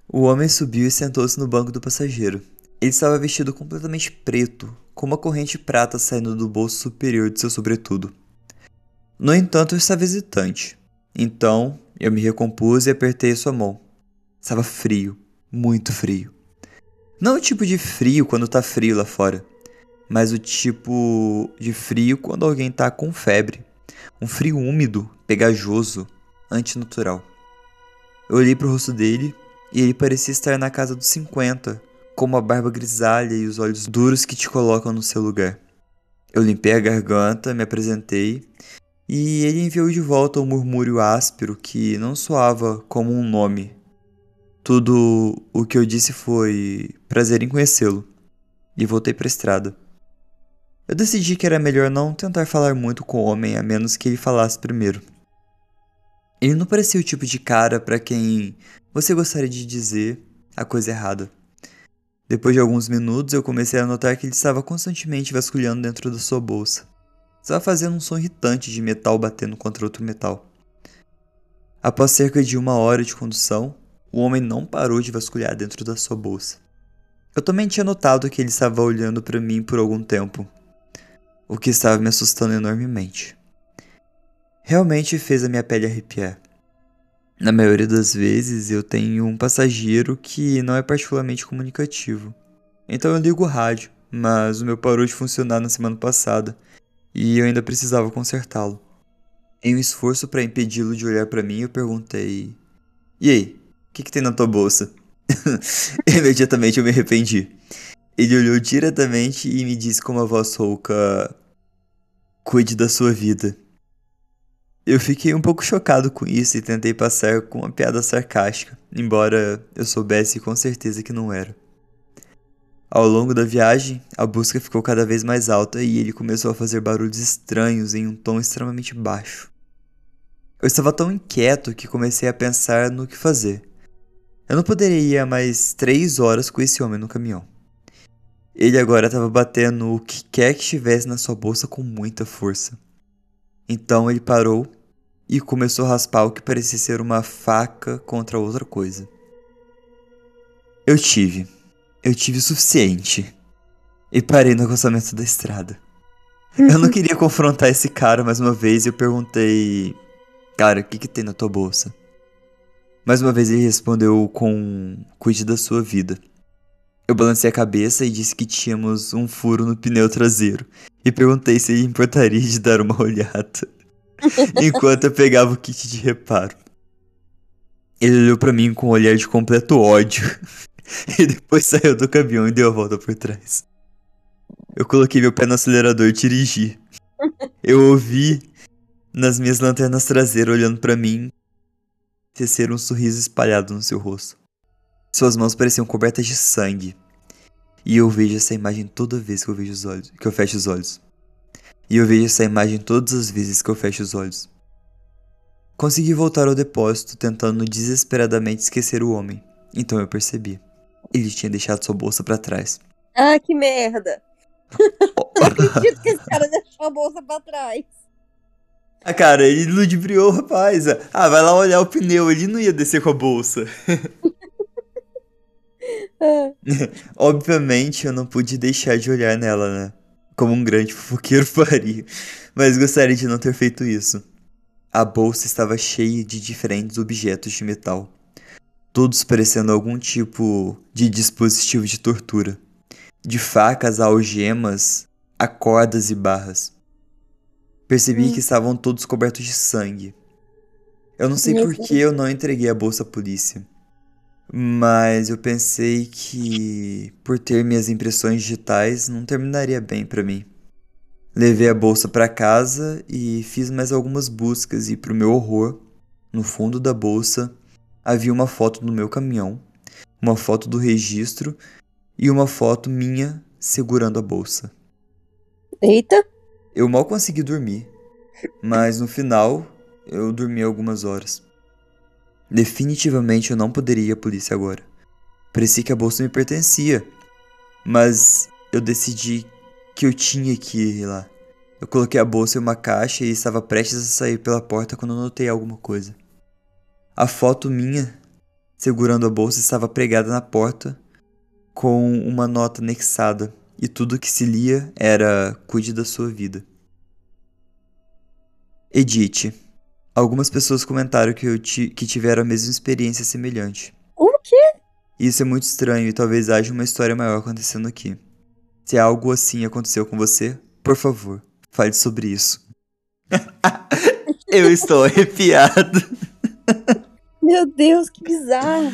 O homem subiu e sentou-se no banco do passageiro. Ele estava vestido completamente preto, com uma corrente prata saindo do bolso superior de seu sobretudo. No entanto, eu estava hesitante. Então, eu me recompus e apertei sua mão. Estava frio, muito frio. Não o tipo de frio quando tá frio lá fora, mas o tipo de frio quando alguém tá com febre. Um frio úmido, pegajoso, antinatural. Eu olhei pro rosto dele e ele parecia estar na casa dos 50, com uma barba grisalha e os olhos duros que te colocam no seu lugar. Eu limpei a garganta, me apresentei e ele enviou de volta um murmúrio áspero que não soava como um nome. Tudo o que eu disse foi prazer em conhecê-lo, e voltei para a estrada. Eu decidi que era melhor não tentar falar muito com o homem a menos que ele falasse primeiro. Ele não parecia o tipo de cara para quem você gostaria de dizer a coisa errada. Depois de alguns minutos, eu comecei a notar que ele estava constantemente vasculhando dentro da sua bolsa. Estava fazendo um som irritante de metal batendo contra outro metal. Após cerca de uma hora de condução, o homem não parou de vasculhar dentro da sua bolsa. Eu também tinha notado que ele estava olhando para mim por algum tempo, o que estava me assustando enormemente. Realmente fez a minha pele arrepiar. Na maioria das vezes eu tenho um passageiro que não é particularmente comunicativo. Então eu ligo o rádio, mas o meu parou de funcionar na semana passada e eu ainda precisava consertá-lo. Em um esforço para impedi-lo de olhar para mim, eu perguntei: E aí, o que, que tem na tua bolsa? <laughs> Imediatamente eu me arrependi. Ele olhou diretamente e me disse com uma voz rouca: Cuide da sua vida. Eu fiquei um pouco chocado com isso e tentei passar com uma piada sarcástica, embora eu soubesse com certeza que não era. Ao longo da viagem, a busca ficou cada vez mais alta e ele começou a fazer barulhos estranhos em um tom extremamente baixo. Eu estava tão inquieto que comecei a pensar no que fazer. Eu não poderia ir mais três horas com esse homem no caminhão. Ele agora estava batendo o que quer que estivesse na sua bolsa com muita força. Então ele parou e começou a raspar o que parecia ser uma faca contra outra coisa. Eu tive eu tive o suficiente. E parei no acostamento da estrada. Eu não <laughs> queria confrontar esse cara mais uma vez e eu perguntei: Cara, o que, que tem na tua bolsa? Mais uma vez ele respondeu com: Cuide da sua vida. Eu balancei a cabeça e disse que tínhamos um furo no pneu traseiro e perguntei se ele importaria de dar uma <laughs> olhada <laughs> enquanto eu pegava o kit de reparo. Ele olhou pra mim com um olhar de completo ódio. <laughs> e depois saiu do caminhão e deu a volta por trás. Eu coloquei meu pé no acelerador e dirigi. Eu ouvi nas minhas lanternas traseiras olhando pra mim tecer um sorriso espalhado no seu rosto. Suas mãos pareciam cobertas de sangue. E eu vejo essa imagem toda vez que eu vejo os olhos, que eu fecho os olhos. E eu vejo essa imagem todas as vezes que eu fecho os olhos. Consegui voltar ao depósito, tentando desesperadamente esquecer o homem. Então eu percebi. Ele tinha deixado sua bolsa para trás. Ah, que merda! Não <laughs> acredito que esse cara <laughs> deixou a bolsa pra trás. Ah, cara, ele ludibriou o rapaz. Ah, vai lá olhar o pneu, ele não ia descer com a bolsa. <laughs> Obviamente eu não pude deixar de olhar nela, né? Como um grande fofoqueiro faria. Mas gostaria de não ter feito isso. A bolsa estava cheia de diferentes objetos de metal. Todos parecendo algum tipo de dispositivo de tortura. De facas a algemas, a cordas e barras. Percebi Hum. que estavam todos cobertos de sangue. Eu não sei por que eu não entreguei a bolsa à polícia. Mas eu pensei que, por ter minhas impressões digitais, não terminaria bem pra mim. Levei a bolsa pra casa e fiz mais algumas buscas e, pro meu horror, no fundo da bolsa havia uma foto do meu caminhão, uma foto do registro e uma foto minha segurando a bolsa. Eita! Eu mal consegui dormir, mas no final eu dormi algumas horas. Definitivamente eu não poderia ir à polícia agora. Parecia que a bolsa me pertencia, mas eu decidi que eu tinha que ir lá. Eu coloquei a bolsa em uma caixa e estava prestes a sair pela porta quando notei alguma coisa. A foto minha, segurando a bolsa, estava pregada na porta com uma nota anexada e tudo que se lia era cuide da sua vida. Edite. Algumas pessoas comentaram que, eu ti- que tiveram a mesma experiência semelhante. O quê? Isso é muito estranho e talvez haja uma história maior acontecendo aqui. Se algo assim aconteceu com você, por favor, fale sobre isso. <laughs> eu estou arrepiado. Meu Deus, que bizarro!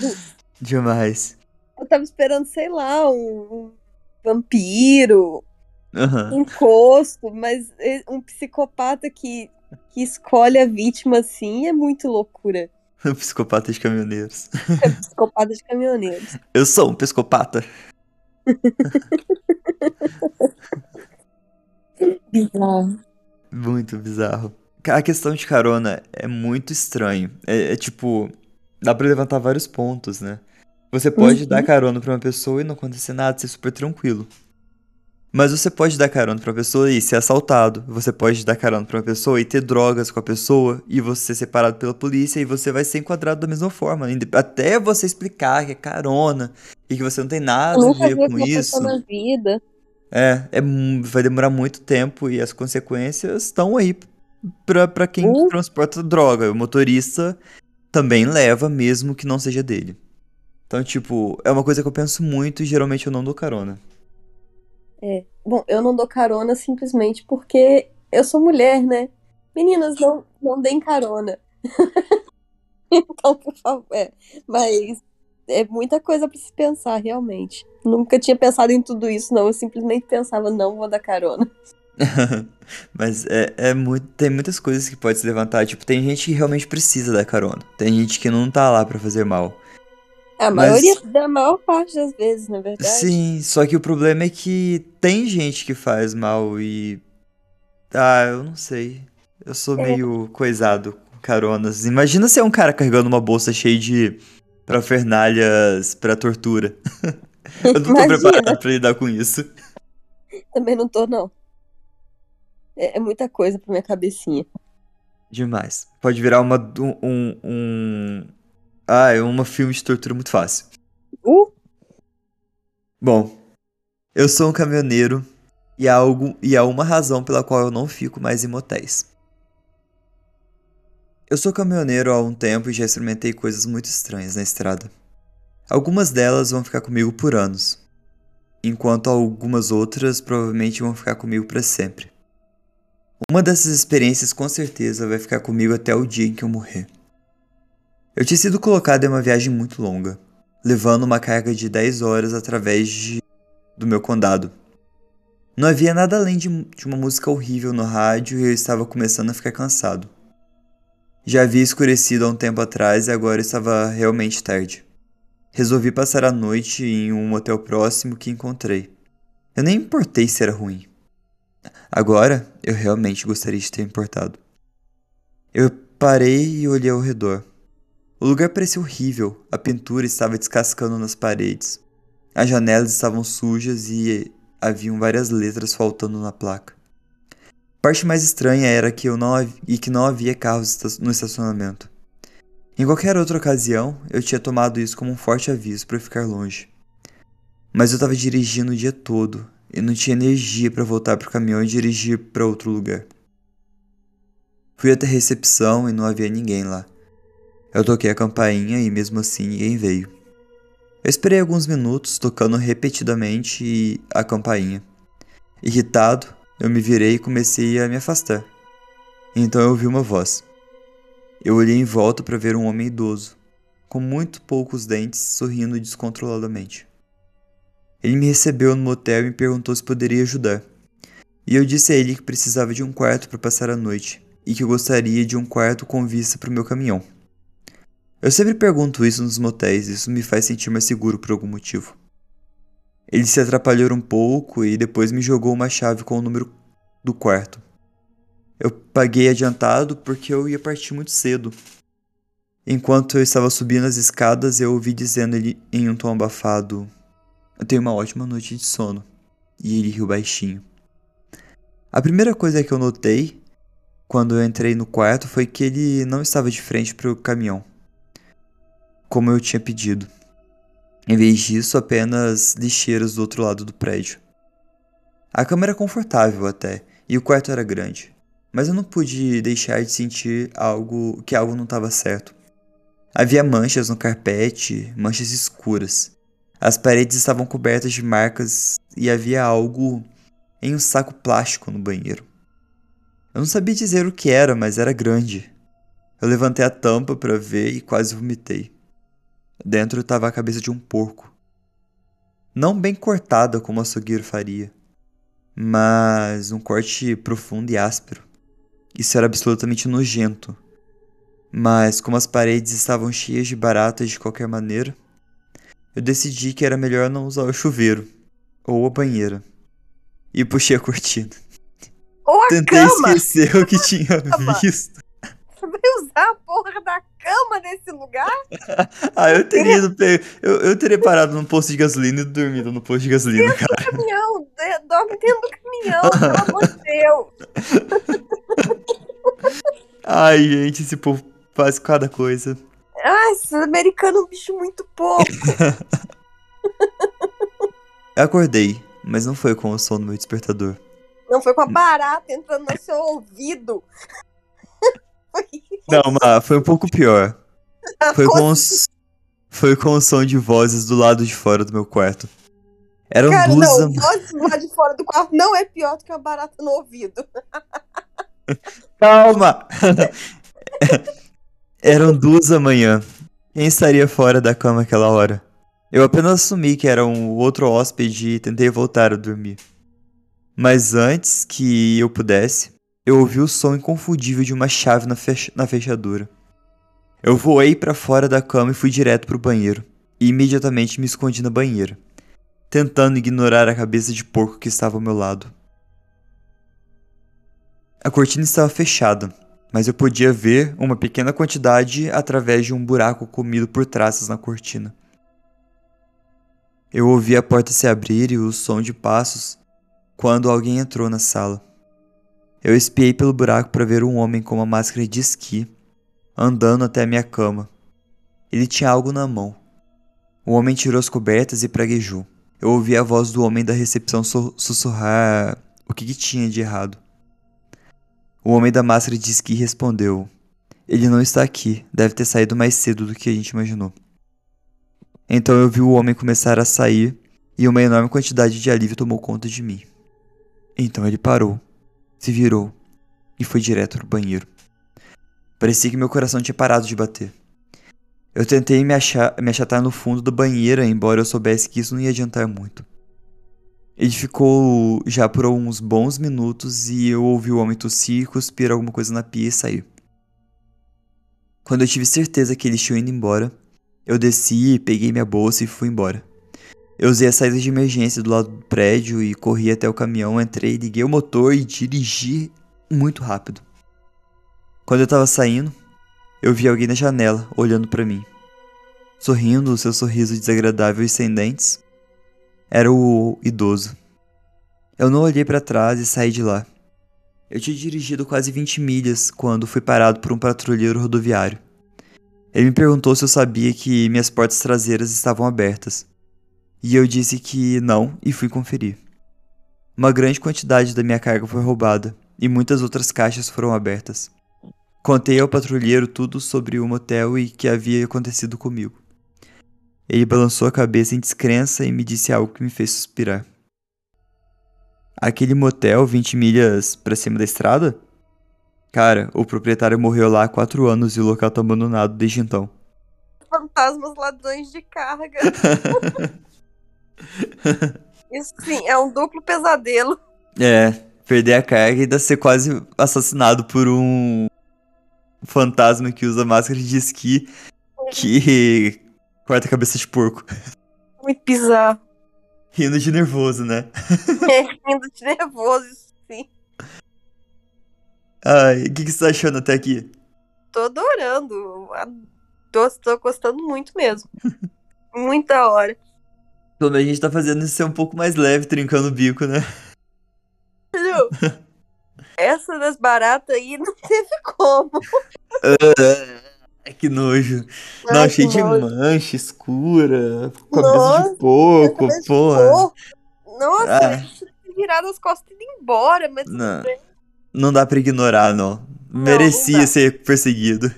Demais. Eu tava esperando, sei lá, um, um vampiro, Aham. encosto, mas um psicopata que, que escolhe a vítima assim é muito loucura. <laughs> Psicopata de caminhoneiros. É psicopata de caminhoneiros. Eu sou um psicopata. Bizarro. Muito bizarro. A questão de carona é muito estranho. É, é tipo, dá pra levantar vários pontos, né? Você pode Uhum. dar carona pra uma pessoa e não acontecer nada, ser super tranquilo. Mas você pode dar carona pra uma pessoa e ser assaltado. Você pode dar carona pra uma pessoa e ter drogas com a pessoa e você ser separado pela polícia e você vai ser enquadrado da mesma forma. Até você explicar que é carona e que você não tem nada a ver com isso. na vida. É, é, vai demorar muito tempo e as consequências estão aí pra, pra quem Uh. transporta droga. O motorista também leva, mesmo que não seja dele. Então, tipo, é uma coisa que eu penso muito e geralmente eu não dou carona. Bom, eu não dou carona simplesmente porque eu sou mulher, né? Meninas, não, não deem carona. <laughs> então, por favor. É. Mas é muita coisa pra se pensar, realmente. Nunca tinha pensado em tudo isso, não. Eu simplesmente pensava, não vou dar carona. <laughs> Mas é, é muito, tem muitas coisas que pode se levantar. Tipo, tem gente que realmente precisa da carona. Tem gente que não tá lá pra fazer mal. A Mas- maioria, da maior parte das vezes, na verdade. Sim, só que o problema é que tem gente que faz mal e. Ah, eu não sei. Eu sou É. meio coisado com caronas. Imagina se é um cara carregando uma bolsa cheia de parafernalhas pra tortura. <laughs> eu não tô Imagina. preparado pra lidar com isso. Também não tô, não. É, é muita coisa pra minha cabecinha. Demais. Pode virar uma. Um. um, um... Ah, é uma filme de tortura muito fácil. Uh, Bom, eu sou um caminhoneiro e há, algo, e há uma razão pela qual eu não fico mais em motéis. Eu sou caminhoneiro há um tempo e já experimentei coisas muito estranhas na estrada. Algumas delas vão ficar comigo por anos, enquanto algumas outras provavelmente vão ficar comigo para sempre. Uma dessas experiências com certeza vai ficar comigo até o dia em que eu morrer. Eu tinha sido colocado em uma viagem muito longa, levando uma carga de 10 horas através de... do meu condado. Não havia nada além de, de uma música horrível no rádio e eu estava começando a ficar cansado. Já havia escurecido há um tempo atrás e agora estava realmente tarde. Resolvi passar a noite em um hotel próximo que encontrei. Eu nem importei se era ruim. Agora, eu realmente gostaria de ter importado. Eu parei e olhei ao redor. O lugar parecia horrível, a pintura estava descascando nas paredes. As janelas estavam sujas e haviam várias letras faltando na placa. Parte mais estranha era que eu não e que não havia carros no estacionamento. Em qualquer outra ocasião, eu tinha tomado isso como um forte aviso para ficar longe. Mas eu estava dirigindo o dia todo e não tinha energia para voltar para o caminhão e dirigir para outro lugar. Fui até a recepção e não havia ninguém lá. Eu toquei a campainha e mesmo assim ninguém veio. Eu esperei alguns minutos tocando repetidamente a campainha. Irritado, eu me virei e comecei a me afastar. Então eu ouvi uma voz. Eu olhei em volta para ver um homem idoso, com muito poucos dentes, sorrindo descontroladamente. Ele me recebeu no motel e me perguntou se poderia ajudar. E eu disse a ele que precisava de um quarto para passar a noite e que eu gostaria de um quarto com vista para o meu caminhão. Eu sempre pergunto isso nos motéis, isso me faz sentir mais seguro por algum motivo. Ele se atrapalhou um pouco e depois me jogou uma chave com o número do quarto. Eu paguei adiantado porque eu ia partir muito cedo. Enquanto eu estava subindo as escadas, eu ouvi dizendo ele em um tom abafado: Eu tenho uma ótima noite de sono. E ele riu baixinho. A primeira coisa que eu notei quando eu entrei no quarto foi que ele não estava de frente para o caminhão como eu tinha pedido. Em vez disso, apenas lixeiras do outro lado do prédio. A cama era confortável até, e o quarto era grande, mas eu não pude deixar de sentir algo que algo não estava certo. Havia manchas no carpete, manchas escuras. As paredes estavam cobertas de marcas e havia algo em um saco plástico no banheiro. Eu não sabia dizer o que era, mas era grande. Eu levantei a tampa para ver e quase vomitei. Dentro estava a cabeça de um porco. Não bem cortada como o açougueiro faria, mas um corte profundo e áspero. Isso era absolutamente nojento. Mas como as paredes estavam cheias de baratas de qualquer maneira, eu decidi que era melhor não usar o chuveiro ou a banheira. E puxei a cortina. Ou a Tentei cama! esquecer o que tinha visto. Você vai usar a porra da cama nesse lugar? <laughs> Ah, eu teria ido pe- eu, eu teria parado no posto de gasolina e dormido no posto de gasolina, cara. Caminhão, de- dorme dentro do caminhão, pelo amor de Deus. <laughs> Ai, gente, esse povo faz cada coisa. Ai, esses americanos é um bicho muito pouco. <laughs> Eu acordei, mas não foi com o som do meu despertador. Não foi com a barata entrando no seu ouvido. Foi <laughs> Não, mas foi um pouco pior. Foi com, os, foi com o som de vozes do lado de fora do meu quarto. Eram Cara, duas. não, am- voz lá de fora do quarto não é pior do que a barata no ouvido. <laughs> Calma! Eram duas da manhã. Quem estaria fora da cama aquela hora? Eu apenas assumi que era um outro hóspede e tentei voltar a dormir. Mas antes que eu pudesse, eu ouvi o som inconfundível de uma chave na, fech- na fechadura. Eu voei para fora da cama e fui direto pro banheiro. E imediatamente me escondi na banheira, tentando ignorar a cabeça de porco que estava ao meu lado. A cortina estava fechada, mas eu podia ver uma pequena quantidade através de um buraco comido por traças na cortina. Eu ouvi a porta se abrir e o som de passos quando alguém entrou na sala. Eu espiei pelo buraco para ver um homem com uma máscara de esqui andando até a minha cama. Ele tinha algo na mão. O homem tirou as cobertas e praguejou. Eu ouvi a voz do homem da recepção su- sussurrar o que, que tinha de errado. O homem da máscara de esqui respondeu: Ele não está aqui, deve ter saído mais cedo do que a gente imaginou. Então eu vi o homem começar a sair e uma enorme quantidade de alívio tomou conta de mim. Então ele parou, se virou e foi direto pro banheiro. Parecia que meu coração tinha parado de bater. Eu tentei me, achar, me achatar no fundo da banheira, embora eu soubesse que isso não ia adiantar muito. Ele ficou já por uns bons minutos e eu ouvi o homem tossir, cuspir alguma coisa na pia e sair. Quando eu tive certeza que eles tinham ido embora, eu desci, peguei minha bolsa e fui embora. Eu usei a saída de emergência do lado do prédio e corri até o caminhão, entrei, liguei o motor e dirigi muito rápido. Quando eu tava saindo, eu vi alguém na janela olhando para mim. Sorrindo, o seu sorriso desagradável e sem dentes. Era o idoso. Eu não olhei para trás e saí de lá. Eu tinha dirigido quase 20 milhas quando fui parado por um patrulheiro rodoviário. Ele me perguntou se eu sabia que minhas portas traseiras estavam abertas. E eu disse que não e fui conferir. Uma grande quantidade da minha carga foi roubada e muitas outras caixas foram abertas. Contei ao patrulheiro tudo sobre o motel e que havia acontecido comigo. Ele balançou a cabeça em descrença e me disse algo que me fez suspirar. Aquele motel 20 milhas para cima da estrada? Cara, o proprietário morreu lá há quatro anos e o local tá abandonado desde então. Fantasmas ladrões de carga. <laughs> Isso sim, é um duplo pesadelo. É, perder a carga e ainda ser quase assassinado por um fantasma que usa máscara de esqui que corta a cabeça de porco. <laughs> Muito bizarro. Rindo de nervoso, né? <laughs> É, rindo de nervoso, sim. Ai, o que, que você tá achando até aqui? Tô adorando. Tô, tô gostando muito mesmo. <laughs> muito da hora. Pelo menos a gente tá fazendo isso ser um pouco mais leve, trincando o bico, né? Entendeu? Essa das baratas aí não teve como. Ai, que nojo. Ai, Não, cheio de mancha escura, cabeça Nossa, de porco, Cabeça de porra. porco. Nossa, Ah. virar as costas e ir embora, mas Não. Não dá pra ignorar, não. não Merecia dá. ser perseguido.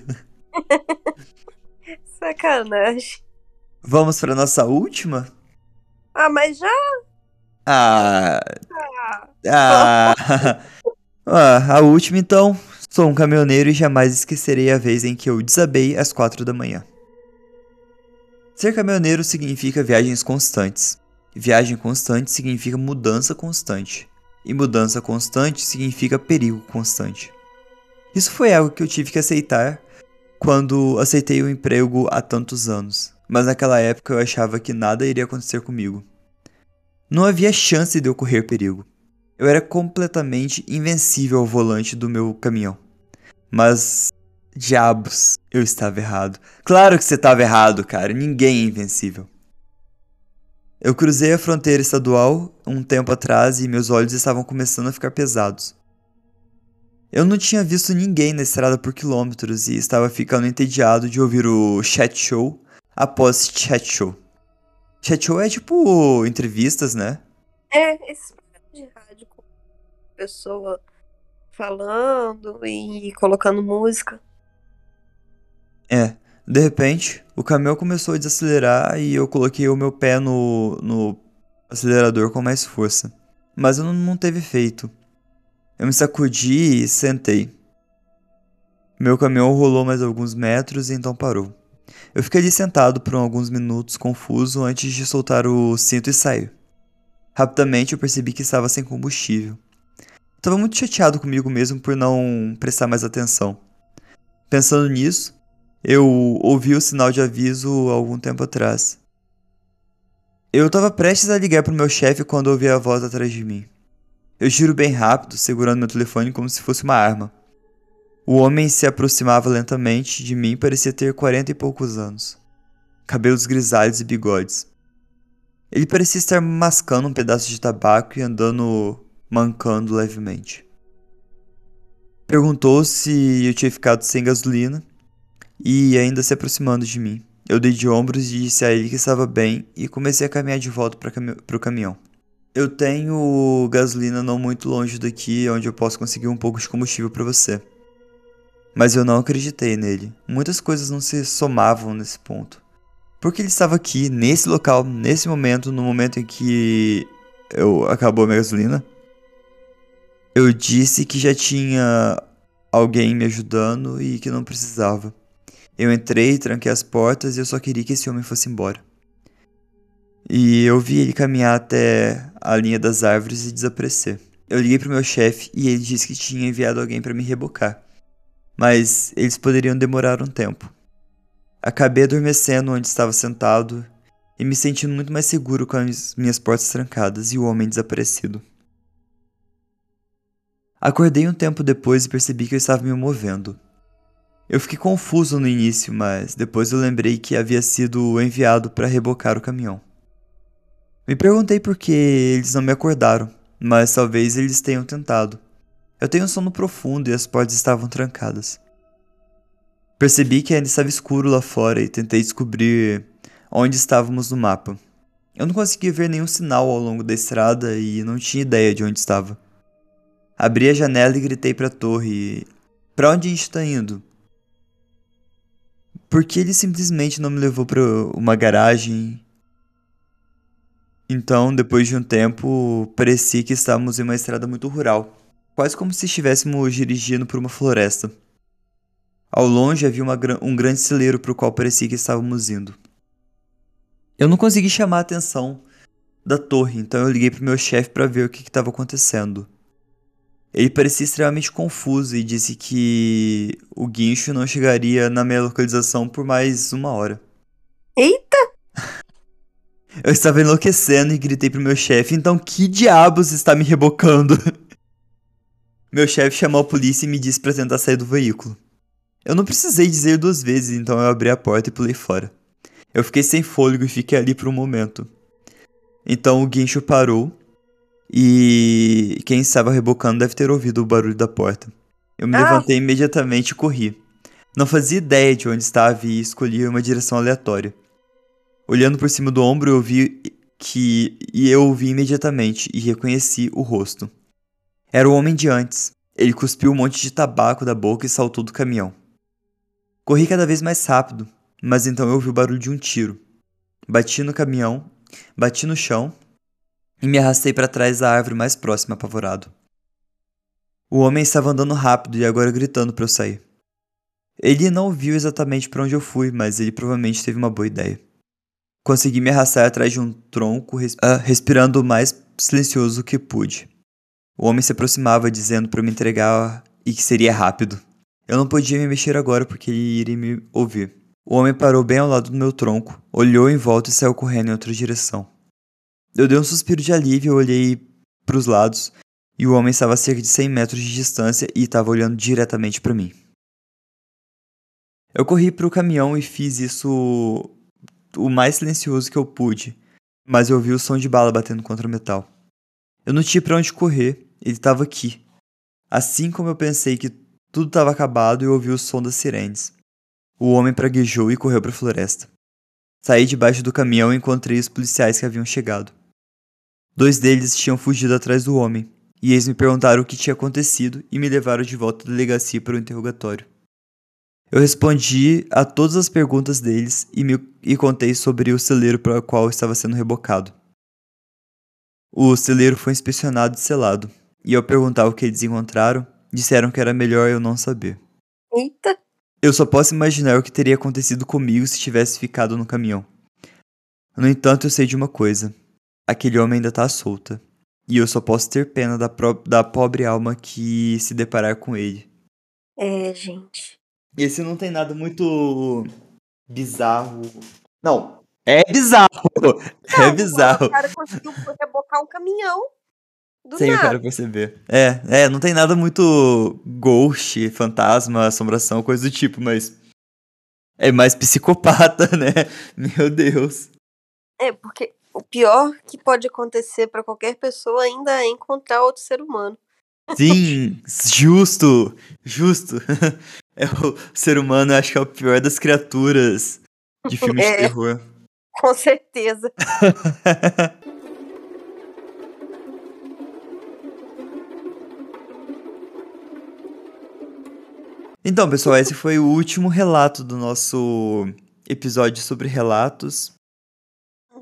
<laughs> Sacanagem. Vamos pra nossa última? Ah, mas já. Ah. Ah, Ah. <laughs> ah, a última então. Sou um caminhoneiro e jamais esquecerei a vez em que eu desabei às quatro da manhã. Ser caminhoneiro significa viagens constantes. Viagem constante significa mudança constante. E mudança constante significa perigo constante. Isso foi algo que eu tive que aceitar quando aceitei o emprego há tantos anos. Mas naquela época eu achava que nada iria acontecer comigo. Não havia chance de eu correr perigo. Eu era completamente invencível ao volante do meu caminhão. Mas, diabos, eu estava errado. Claro que você estava errado, cara. Ninguém é invencível. Eu cruzei a fronteira estadual um tempo atrás e meus olhos estavam começando a ficar pesados. Eu não tinha visto ninguém na estrada por quilômetros e estava ficando entediado de ouvir o chat show após chat show. Chat show é tipo entrevistas, né? é, esse programa de rádio com pessoa falando e colocando música. É, de repente, o caminhão começou a desacelerar e eu coloquei o meu pé no, no acelerador com mais força. Mas não, não teve efeito. Eu me sacudi e sentei. Meu caminhão rolou mais alguns metros e então parou. Eu fiquei ali sentado por alguns minutos confuso antes de soltar o cinto e sair. Rapidamente eu percebi que estava sem combustível. Estava muito chateado comigo mesmo por não prestar mais atenção. Pensando nisso, eu ouvi o sinal de aviso algum tempo atrás. Eu estava prestes a ligar pro meu chefe quando ouvi a voz atrás de mim. Eu giro bem rápido, segurando meu telefone como se fosse uma arma. O homem se aproximava lentamente de mim parecia ter quarenta e poucos anos. Cabelos grisalhos e bigodes. Ele parecia estar mascando um pedaço de tabaco e andando mancando levemente. Perguntou se eu tinha ficado sem gasolina e ainda se aproximando de mim. Eu dei de ombros e disse a ele que estava bem e comecei a caminhar de volta para cami o caminhão. Eu tenho gasolina não muito longe daqui, onde eu posso conseguir um pouco de combustível para você. Mas eu não acreditei nele. Muitas coisas não se somavam nesse ponto. Porque ele estava aqui, nesse local, nesse momento, no momento em que eu acabou a minha gasolina. Eu disse que já tinha alguém me ajudando e que não precisava. Eu entrei, tranquei as portas e eu só queria que esse homem fosse embora. E eu vi ele caminhar até a linha das árvores e desaparecer. Eu liguei pro meu chefe e ele disse que tinha enviado alguém para me rebocar. Mas eles poderiam demorar um tempo. Acabei adormecendo onde estava sentado e me sentindo muito mais seguro com as minhas portas trancadas e o homem desaparecido. Acordei um tempo depois e percebi que eu estava me movendo. Eu fiquei confuso no início, mas depois eu lembrei que havia sido enviado para rebocar o caminhão. Me perguntei por que eles não me acordaram, mas talvez eles tenham tentado. Eu tenho um sono profundo e as portas estavam trancadas. Percebi que ainda estava escuro lá fora e tentei descobrir onde estávamos no mapa. Eu não conseguia ver nenhum sinal ao longo da estrada e não tinha ideia de onde estava. Abri a janela e gritei para a torre: Para onde a gente está indo? Por que ele simplesmente não me levou para uma garagem? Então, depois de um tempo, parecia que estávamos em uma estrada muito rural, quase como se estivéssemos dirigindo por uma floresta. Ao longe havia uma, um grande celeiro para o qual parecia que estávamos indo. Eu não consegui chamar a atenção da torre, então eu liguei para meu chefe para ver o que estava acontecendo. Ele parecia extremamente confuso e disse que o guincho não chegaria na minha localização por mais uma hora. Eita! <laughs> Eu estava enlouquecendo e gritei pro meu chefe: então que diabos está me rebocando? <laughs> meu chefe chamou a polícia e me disse para tentar sair do veículo. Eu não precisei dizer duas vezes, então eu abri a porta e pulei fora. Eu fiquei sem fôlego e fiquei ali por um momento. Então o guincho parou e quem estava rebocando deve ter ouvido o barulho da porta. Eu me ah. levantei imediatamente e corri. Não fazia ideia de onde estava e escolhi uma direção aleatória. Olhando por cima do ombro, eu vi que. E eu o vi imediatamente e reconheci o rosto. Era o homem de antes. Ele cuspiu um monte de tabaco da boca e saltou do caminhão. Corri cada vez mais rápido, mas então eu ouvi o barulho de um tiro. Bati no caminhão, bati no chão e me arrastei para trás da árvore mais próxima, apavorado. O homem estava andando rápido e agora gritando para eu sair. Ele não viu exatamente para onde eu fui, mas ele provavelmente teve uma boa ideia. Consegui me arrastar atrás de um tronco, uh, respirando o mais silencioso que pude. O homem se aproximava, dizendo para me entregar e que seria rápido. Eu não podia me mexer agora porque ele iria me ouvir. O homem parou bem ao lado do meu tronco, olhou em volta e saiu correndo em outra direção. Eu dei um suspiro de alívio olhei para os lados, e o homem estava a cerca de 100 metros de distância e estava olhando diretamente para mim. Eu corri para o caminhão e fiz isso o mais silencioso que eu pude, mas eu ouvi o som de bala batendo contra o metal. Eu não tinha para onde correr, ele estava aqui. Assim como eu pensei que tudo estava acabado, eu ouvi o som das sirenes. O homem praguejou e correu para a floresta. Saí debaixo do caminhão e encontrei os policiais que haviam chegado. Dois deles tinham fugido atrás do homem, e eles me perguntaram o que tinha acontecido e me levaram de volta à delegacia para o interrogatório. Eu respondi a todas as perguntas deles e, me, e contei sobre o celeiro para o qual estava sendo rebocado. O celeiro foi inspecionado e selado, e ao perguntar o que eles encontraram, disseram que era melhor eu não saber. Eita! Eu só posso imaginar o que teria acontecido comigo se tivesse ficado no caminhão. No entanto, eu sei de uma coisa aquele homem ainda tá solta. E eu só posso ter pena da, da pobre alma que se deparar com ele. É, gente. Esse não tem nada muito bizarro. Não, é bizarro. Não, é bizarro. O cara conseguiu rebocar um caminhão. Do Sem nada. o cara perceber. É, é, não tem nada muito ghost, fantasma, assombração, coisa do tipo, mas. É mais psicopata, <laughs> né? Meu Deus. É, porque o pior que pode acontecer para qualquer pessoa ainda é encontrar outro ser humano. Sim, justo, justo. <laughs> É o ser humano, acho que é o pior das criaturas de <laughs> filmes é, de terror. Com certeza. <laughs> então, pessoal, esse foi o último relato do nosso episódio sobre relatos.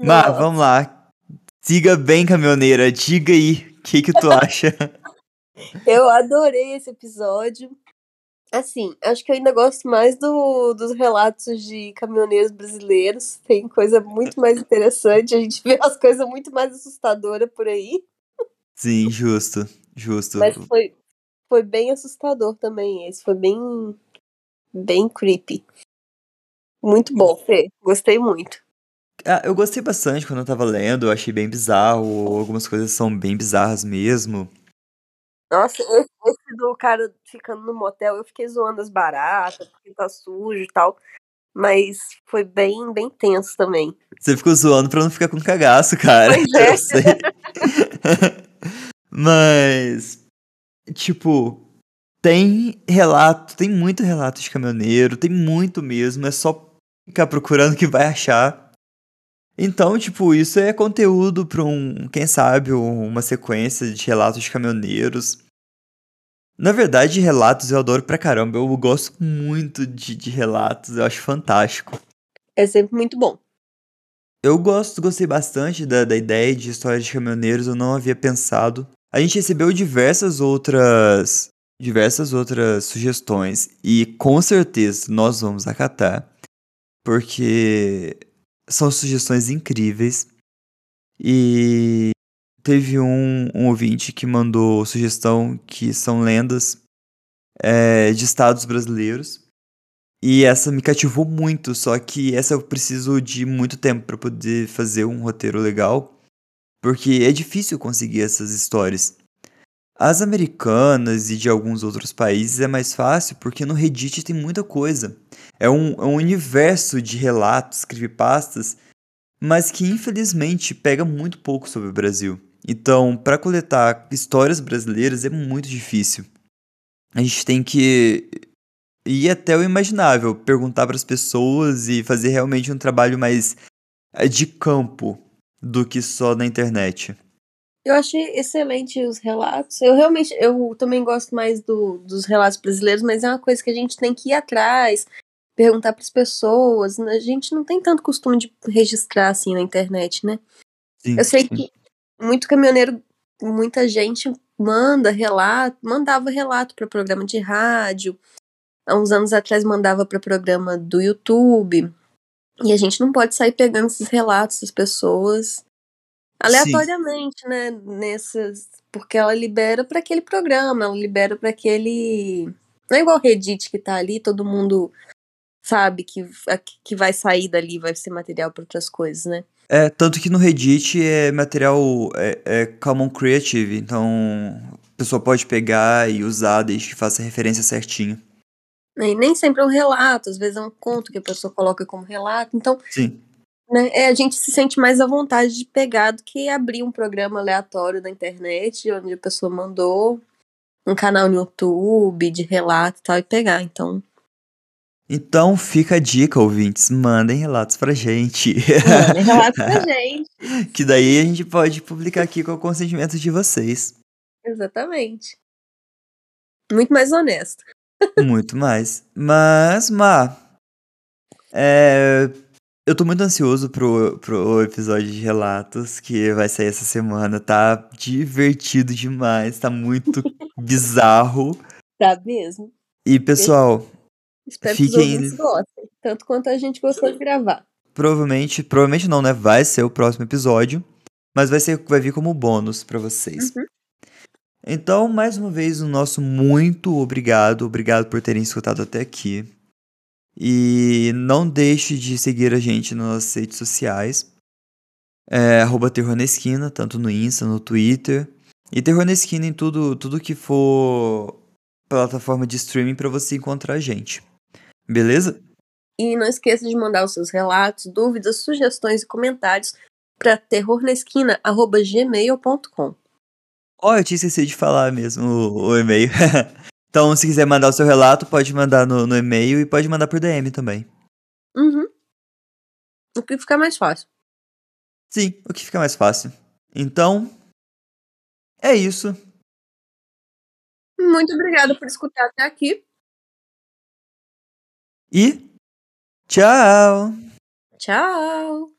Mas vamos lá. Siga bem, caminhoneira. Diga aí o que, que tu acha. <laughs> Eu adorei esse episódio. Assim, acho que eu ainda gosto mais do, dos relatos de caminhoneiros brasileiros. Tem coisa muito mais interessante. A gente vê as coisas muito mais assustadoras por aí. Sim, justo, justo. Mas foi, foi bem assustador também. Esse foi bem, bem creepy. Muito bom, Fê. Gostei muito. Ah, eu gostei bastante quando eu tava lendo, eu achei bem bizarro, algumas coisas são bem bizarras mesmo. Nossa, esse, esse do cara ficando no motel, eu fiquei zoando as baratas, porque tá sujo e tal. Mas foi bem, bem tenso também. Você ficou zoando pra não ficar com cagaço, cara. Pois <laughs> é. <laughs> Mas, tipo, tem relato, tem muito relato de caminhoneiro, tem muito mesmo, é só ficar procurando que vai achar. Então, tipo, isso é conteúdo pra um, quem sabe, uma sequência de relatos de caminhoneiros. Na verdade, relatos eu adoro pra caramba. Eu gosto muito de, de relatos, eu acho fantástico. É sempre muito bom. Eu gosto, gostei bastante da, da ideia de histórias de caminhoneiros, eu não havia pensado. A gente recebeu diversas outras diversas outras sugestões e com certeza nós vamos acatar, porque são sugestões incríveis. E teve um, um ouvinte que mandou sugestão que são lendas é, de estados brasileiros. E essa me cativou muito, só que essa eu preciso de muito tempo para poder fazer um roteiro legal, porque é difícil conseguir essas histórias. As americanas e de alguns outros países é mais fácil porque no Reddit tem muita coisa. É um, é um universo de relatos, creepypastas, mas que infelizmente pega muito pouco sobre o Brasil. Então, para coletar histórias brasileiras é muito difícil. A gente tem que ir até o imaginável, perguntar para as pessoas e fazer realmente um trabalho mais eh, de campo do que só na internet. Eu achei excelente os relatos. Eu realmente, eu também gosto mais do, dos relatos brasileiros, mas é uma coisa que a gente tem que ir atrás, perguntar para as pessoas. A gente não tem tanto costume de registrar assim na internet, né? Sim, Eu sei sim. que muito caminhoneiro, muita gente manda relato, mandava relato para programa de rádio. Há uns anos atrás mandava para programa do YouTube. E a gente não pode sair pegando esses relatos das pessoas aleatoriamente, né? Nessas, porque ela libera para aquele programa, ela libera para aquele. Não é igual o Reddit que tá ali, todo mundo sabe que, a- que vai sair dali, vai ser material para outras coisas, né? É, tanto que no Reddit é material é, é Common Creative, então a pessoa pode pegar e usar desde que faça referência certinho. E nem sempre é um relato, às vezes é um conto que a pessoa coloca como relato. Então, Sim. né, é, a gente se sente mais à vontade de pegar do que abrir um programa aleatório na internet, onde a pessoa mandou um canal no YouTube de relato e tal, e pegar. Então, Então fica a dica, ouvintes, mandem relatos pra gente. mandem relato pra <laughs> gente. que daí a gente pode publicar aqui com o consentimento de vocês. Exatamente. Muito mais honesto. <laughs> Muito mais. Mas, Má, é, eu tô muito ansioso pro, pro episódio de relatos que vai sair essa semana. Tá divertido demais, tá muito <laughs> bizarro. Tá mesmo? E, pessoal, Espero que os Fiquem- ouvintes gostem. Tanto quanto a gente gostou de gravar. provavelmente, provavelmente não, né? Vai ser o próximo episódio, mas vai ser vai vir como bônus pra vocês. Uhum. Então, mais uma vez, o nosso muito obrigado, obrigado por terem escutado até aqui. E não deixe de seguir a gente nas redes sociais. É, arroba Terror na Esquina, tanto no Insta, no Twitter. E Terror na Esquina em tudo, tudo que for plataforma de streaming pra você encontrar a gente. Beleza? E não esqueça de mandar os seus relatos, dúvidas, sugestões e comentários para terrornaesquina.gmail.com. Ó, eu tinha esquecido de falar mesmo o, o e-mail. <laughs> então, se quiser mandar o seu relato, pode mandar no, no e-mail e pode mandar por DM também. Uhum. O que fica mais fácil. Sim, o que fica mais fácil. Então, é isso. Muito obrigada por escutar até aqui. E tchau! Tchau!